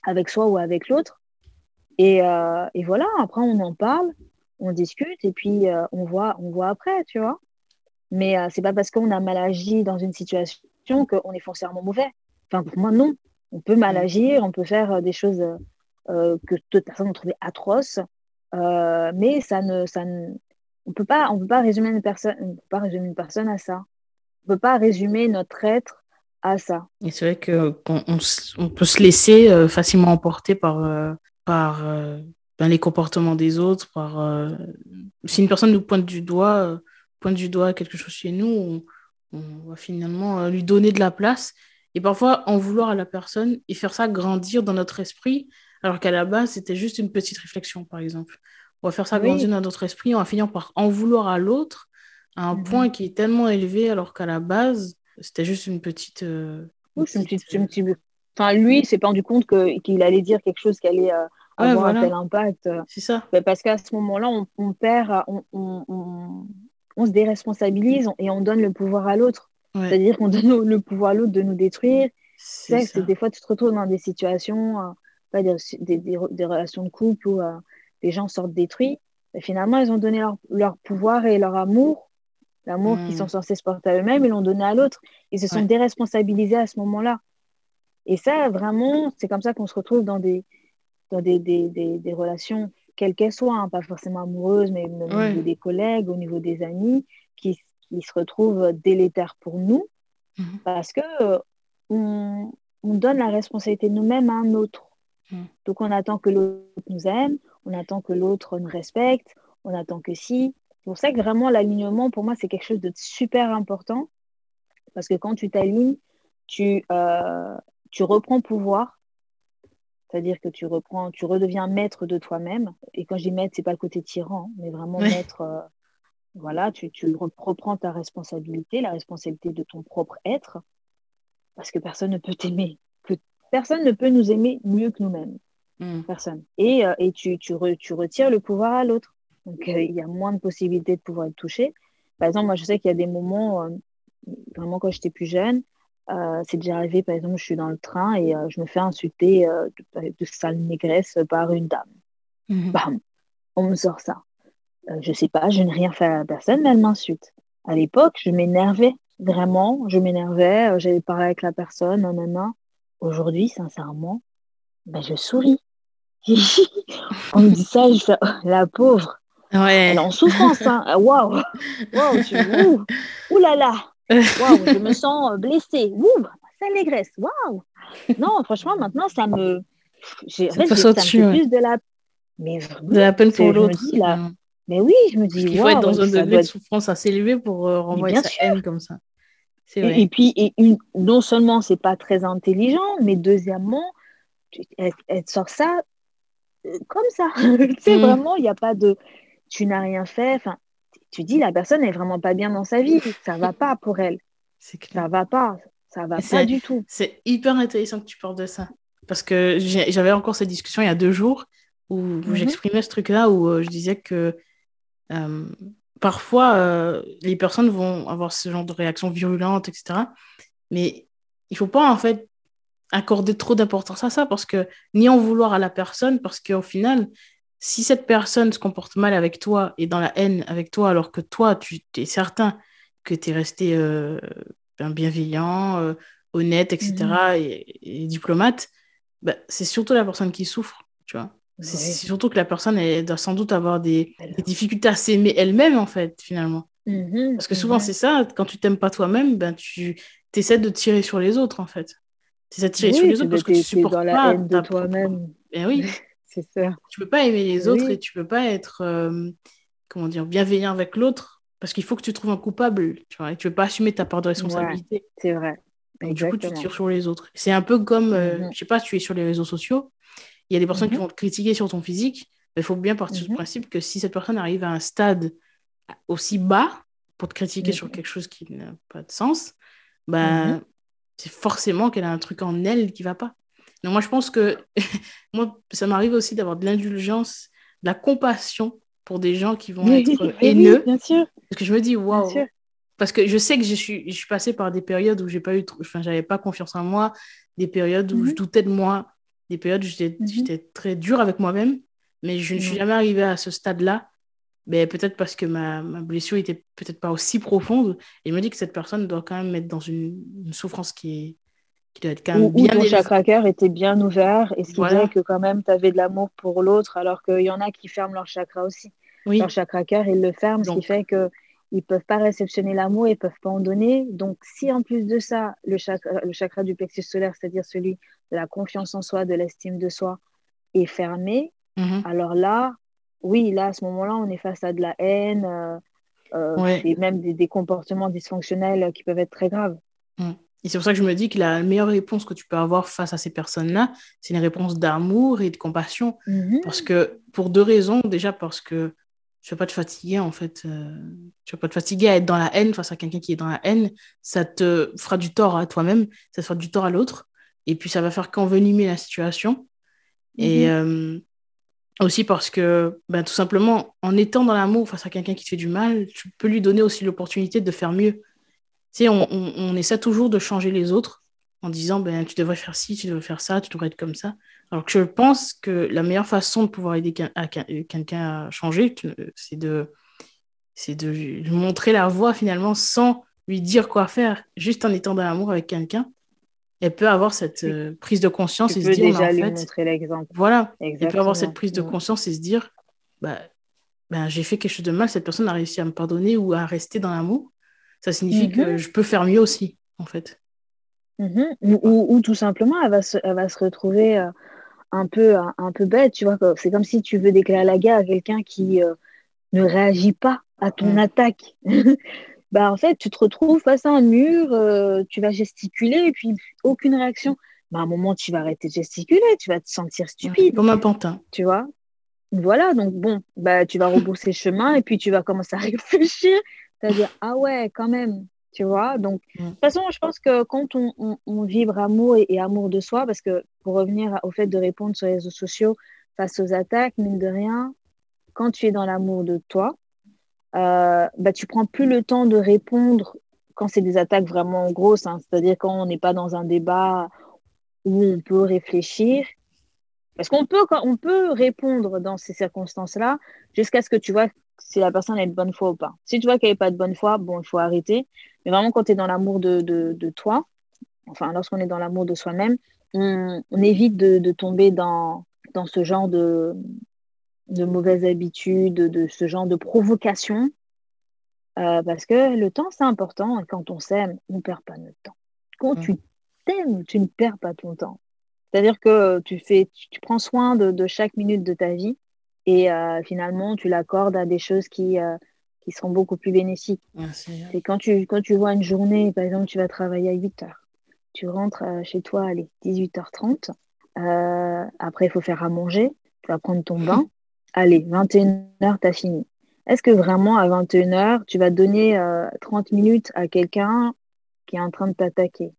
avec soi ou avec l'autre. Et, et, voilà, après, on en parle, on discute, et puis euh, on, voit, on voit après, tu vois. Mais euh, c'est pas parce qu'on a mal agi dans une situation qu'on est foncièrement mauvais. Enfin, pour moi, non. On peut mal agir, on peut faire des choses que d'autres personnes ont trouvées atroces, mais ça ne, ça ne, on peut pas, on peut pas résumer une personne, on peut pas résumer une personne à ça. On peut pas résumer notre être à ça. Et c'est vrai qu'on on, peut se laisser euh, facilement emporter par, euh, par euh, ben, les comportements des autres. Par, si une personne nous pointe du doigt, pointe du doigt quelque chose chez nous, on, va finalement lui donner de la place. Et parfois, en vouloir à la personne et faire ça grandir dans notre esprit, alors qu'à la base, c'était juste une petite réflexion, par exemple. On va faire ça grandir dans notre esprit, on va finir par en vouloir à l'autre à un mhm. point qui est tellement élevé, alors qu'à la base, c'était juste une petite. Euh, oui, c'est une petite. Une petite... Enfin, lui, il s'est pas rendu compte qu'il allait dire quelque chose qui allait euh, avoir un tel impact. C'est ça. parce qu'à ce moment-là, on, on, perd, on, on, on, se déresponsabilise et on donne le pouvoir à l'autre. C'est-à-dire qu'on donne le pouvoir à l'autre de nous détruire. C'est que des fois, tu te retrouves dans des situations, euh, pas des, des, des, relations de couple où les gens sortent détruits. Et finalement, ils ont donné leur, leur pouvoir et leur amour L'amour qu'ils sont hmm. censés se porter à eux-mêmes, ils l'ont donné à l'autre. Ils se sont déresponsabilisés à ce moment-là. Et ça, vraiment, c'est comme ça qu'on se retrouve dans des, dans des, des, des, relations, quelles qu'elles soient, hein, pas forcément amoureuses, mais au niveau des collègues, au niveau des amis, qui, qui se retrouvent délétères pour nous, hmm. parce que euh, on, on, donne la responsabilité nous-mêmes à un autre. Hmm. Donc on attend que l'autre nous aime, on attend que l'autre nous respecte, on attend que si, c'est pour ça que vraiment l'alignement, pour moi, c'est quelque chose de super important. Parce que quand tu t'alignes, tu, euh, tu reprends pouvoir. C'est-à-dire que tu reprends, tu redeviens maître de toi-même. Et quand je dis maître, c'est pas le côté tyran, mais vraiment maître. Euh, voilà, tu, tu, reprends ta responsabilité, la responsabilité de ton propre être. Parce que personne ne peut t'aimer. Que personne ne peut nous aimer mieux que nous-mêmes. Hmm. Personne. Et, euh, et tu, tu, tu retires le pouvoir à l'autre. Donc, euh, il y a moins de possibilités de pouvoir être touché. Par exemple, moi, je sais qu'il y a des moments, vraiment quand j'étais plus jeune, euh, c'est déjà arrivé, par exemple, je suis dans le train et je me fais insulter de, de, sale négresse par une dame. Mhm. Bam, on me sort ça. je sais pas, je n'ai rien fait à la personne, mais elle m'insulte. À l'époque, je m'énervais, vraiment, je m'énervais, j'avais parlé avec la personne, non, Aujourd'hui, sincèrement, ben, je souris. on me dit ça, je fais oh, la pauvre. Ouais. Elle est en souffrance. Hein. Waouh! Waouh! Ouh là là! Waouh! Je me sens blessée. Ouh! négresse. Waouh! Non, franchement, maintenant, ça me. J'ai, en fait, ça me fait plus de la. Mais de la peine pour l'autre. Mais oui, je me dis. Il faut être dans un degré de souffrance assez élevé pour euh, renvoyer sa haine comme ça. Vrai. Et, puis, et une, non seulement c'est pas très intelligent, mais deuxièmement, elle, elle sort ça euh, comme ça. tu sais, mm. vraiment, il n'y a pas de tu n'as rien fait. Enfin, tu dis la personne n'est vraiment pas bien dans sa vie. Ça va pas pour elle. Ça va pas. Ça va pas du tout. C'est hyper intéressant que tu parles de ça. Parce que j'avais encore cette discussion il y a deux jours où, mhm. j'exprimais ce truc-là, où euh, je disais que euh, parfois euh, les personnes vont avoir ce genre de réaction virulente, etc. Mais il faut pas en fait accorder trop d'importance à ça parce que ni en vouloir à la personne parce qu'au final si cette personne se comporte mal avec toi et dans la haine avec toi, alors que toi, tu es certain que tu es resté euh, bienveillant, euh, honnête, etc., mhm. et, diplomate, bah, c'est surtout la personne qui souffre, tu vois. C'est surtout que la personne elle doit sans doute avoir des, difficultés à s'aimer elle-même, en fait, finalement. Mhm, Parce que souvent, c'est ça, quand tu t'aimes pas toi-même, ben, tu essaies de tirer sur les autres, en fait. Tu essaies de tirer sur les autres parce que tu supportes dans la haine de toi-même. Ben oui. c'est ça. Tu peux pas aimer les autres et tu peux pas être euh, comment dire bienveillant avec l'autre parce qu'il faut que tu trouves un coupable, tu vois, et tu veux pas assumer ta part de responsabilité. c'est vrai. du coup, tu tires sur les autres. C'est un peu comme, euh, mhm. je sais pas, tu es sur les réseaux sociaux, il y a des personnes qui mhm. vont te critiquer sur ton physique, mais il faut bien partir du mhm. principe que si cette personne arrive à un stade aussi bas pour te critiquer sur quelque chose qui n'a pas de sens, ben, c'est forcément qu'elle a un truc en elle qui va pas. Donc moi, je pense que moi, ça m'arrive aussi d'avoir de l'indulgence, de la compassion pour des gens qui vont être haineux. bien sûr. Parce que je me dis, waouh. Parce que je sais que je suis, je suis passée par des périodes où j'ai pas eu, enfin, j'avais pas confiance en moi, des périodes où je mhm. doutais de moi, des périodes où j'étais très dure avec moi-même. Mais je ne suis jamais arrivée à ce stade-là. Mais peut-être parce que ma, ma blessure était peut-être pas aussi profonde. Et il me dit que cette personne doit quand même être dans une, souffrance qui est qui doit être quand même bien ton chakra cœur était bien ouvert et ce qui fait que quand même tu avais de l'amour pour l'autre alors qu'il y en a qui ferment leur chakra aussi. Leur chakra cœur, ils le ferment, ce qui fait que ils peuvent pas réceptionner l'amour, ils peuvent pas en donner. Donc, si en plus de ça, le chakra, le chakra du plexus solaire, c'est-à-dire celui de la confiance en soi, de l'estime de soi, est fermé, mhm. alors là, oui, là, à ce moment-là, on est face à de la haine euh, euh, et même des, comportements dysfonctionnels qui peuvent être très graves. Mm. Et c'est pour ça que je me dis que la meilleure réponse que tu peux avoir face à ces personnes-là, c'est une réponse d'amour et de compassion. Mhm. Parce que, pour deux raisons. Déjà, parce que tu vas pas te fatiguer en fait. Euh, tu vas pas te fatiguer à être dans la haine face à quelqu'un qui est dans la haine. Ça te fera du tort à toi-même, ça te fera du tort à l'autre. Et puis ça va faire qu'envenimer la situation. Et mhm. euh, aussi parce que ben, tout simplement, en étant dans l'amour face à quelqu'un qui te fait du mal, tu peux lui donner aussi l'opportunité de faire mieux. Tu sais, on, on, on essaie toujours de changer les autres en disant ben, tu devrais faire ci, tu devrais faire ça, tu devrais être comme ça. Alors que je pense que la meilleure façon de pouvoir aider quelqu'un à changer, c'est de, c'est de lui montrer la voie finalement sans lui dire quoi faire, juste en étant dans l'amour avec quelqu'un. Elle peut avoir cette euh, prise de conscience et se dire. déjà lui montrer l'exemple. Voilà. Elle peut avoir cette prise de conscience et se dire bah, ben, j'ai fait quelque chose de mal, cette personne a réussi à me pardonner ou à rester dans l'amour. Ça signifie que mhm. je peux faire mieux aussi, en fait. Mhm. Ou, tout simplement, elle va se, elle va se retrouver euh, un, peu, un, peu bête, tu vois. C'est comme si tu veux déclarer la guerre à quelqu'un qui euh, ne réagit pas à ton mm. attaque. bah, en fait, tu te retrouves face à un mur, euh, tu vas gesticuler et puis aucune réaction. Bah, à un moment, tu vas arrêter de gesticuler, tu vas te sentir stupide. Comme un pantin. Tu vois Voilà, donc bon, bah, tu vas rebourser chemin et puis tu vas commencer à réfléchir. C'est-à-dire, ah ouais, quand même, tu vois. Donc, de toute façon, je pense que quand on, on, vibre amour et, amour de soi, parce que pour revenir au fait de répondre sur les réseaux sociaux face aux attaques, mine de rien, quand tu es dans l'amour de toi, euh, bah, tu prends plus le temps de répondre quand c'est des attaques vraiment grosses, hein. c'est-à-dire quand on n'est pas dans un débat où on peut réfléchir. Parce qu'on peut, on peut répondre dans ces circonstances-là jusqu'à ce que tu vois si la personne est de bonne foi ou pas. Si tu vois qu'elle n'est pas de bonne foi, bon, il faut arrêter. Mais vraiment, quand tu es dans l'amour de, de, toi, enfin, lorsqu'on est dans l'amour de soi-même, on, évite de, tomber dans, dans ce genre de, de mauvaises habitudes, de ce genre de provocation. Euh, parce que le temps, c'est important. Et quand on s'aime, on ne perd pas notre temps. Quand tu t'aimes, tu ne perds pas ton temps. C'est-à-dire que tu, fais, tu, prends soin de, de, chaque minute de ta vie et euh, finalement, tu l'accordes à des choses qui, euh, qui seront beaucoup plus bénéfiques. C'est quand tu, quand tu vois une journée, par exemple, tu vas travailler à 8 heures. Tu rentres euh, chez toi, allez, 18h30. après, il faut faire à manger. Tu vas prendre ton bain. allez, 21h, tu as fini. Est-ce que vraiment, à 21h, tu vas donner 30 minutes à quelqu'un qui est en train de t'attaquer?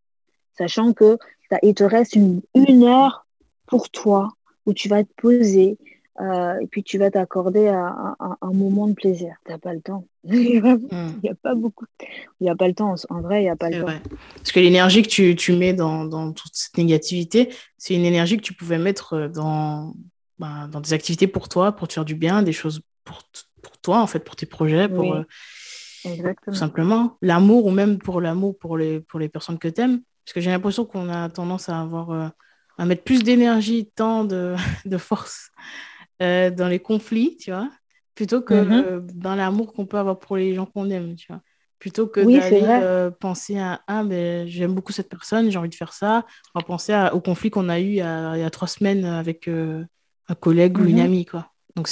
Sachant que il te reste une, une heure pour toi où tu vas te poser, euh, et puis tu vas t'accorder un, moment de plaisir. Tu n'as pas le temps. il n'y a pas beaucoup. Il n'y a pas le temps. En vrai, il n'y a pas le temps. Parce que l'énergie que tu, tu mets dans, dans, toute cette négativité, c'est une énergie que tu pouvais mettre euh, dans, ben, dans des activités pour toi, pour te faire du bien, des choses pour, pour toi, en fait, pour tes projets, pour euh, tout simplement l'amour ou même pour l'amour pour les, pour les personnes que tu aimes. Parce que j'ai l'impression qu'on a tendance à avoir. à mettre plus d'énergie, tant de, de force euh, dans les conflits, tu vois, plutôt que mhm. dans l'amour qu'on peut avoir pour les gens qu'on aime, tu vois. Plutôt que d'aller euh, penser à ah, ben, j'aime beaucoup cette personne, j'ai envie de faire ça. On va penser au conflit qu'on a eu il y a, trois semaines avec euh, un collègue ou une mhm. amie, quoi. Donc.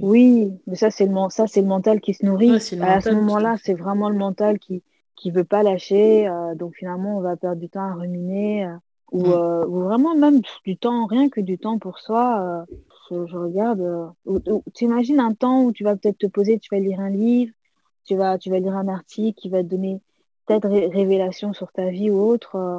Oui, mais ça, c'est le, ça, c'est le mental qui se nourrit. à ce moment-là, c'est vraiment le mental qui ne veut pas lâcher. donc finalement, on va perdre du temps à ruminer. ou, mm. ou, vraiment même du temps, rien que du temps pour soi je, regarde. Euh, tu imagines un temps où tu vas peut-être te poser, tu vas lire un livre, tu vas, tu vas lire un article qui va te donner peut-être révélation sur ta vie ou autre. Euh.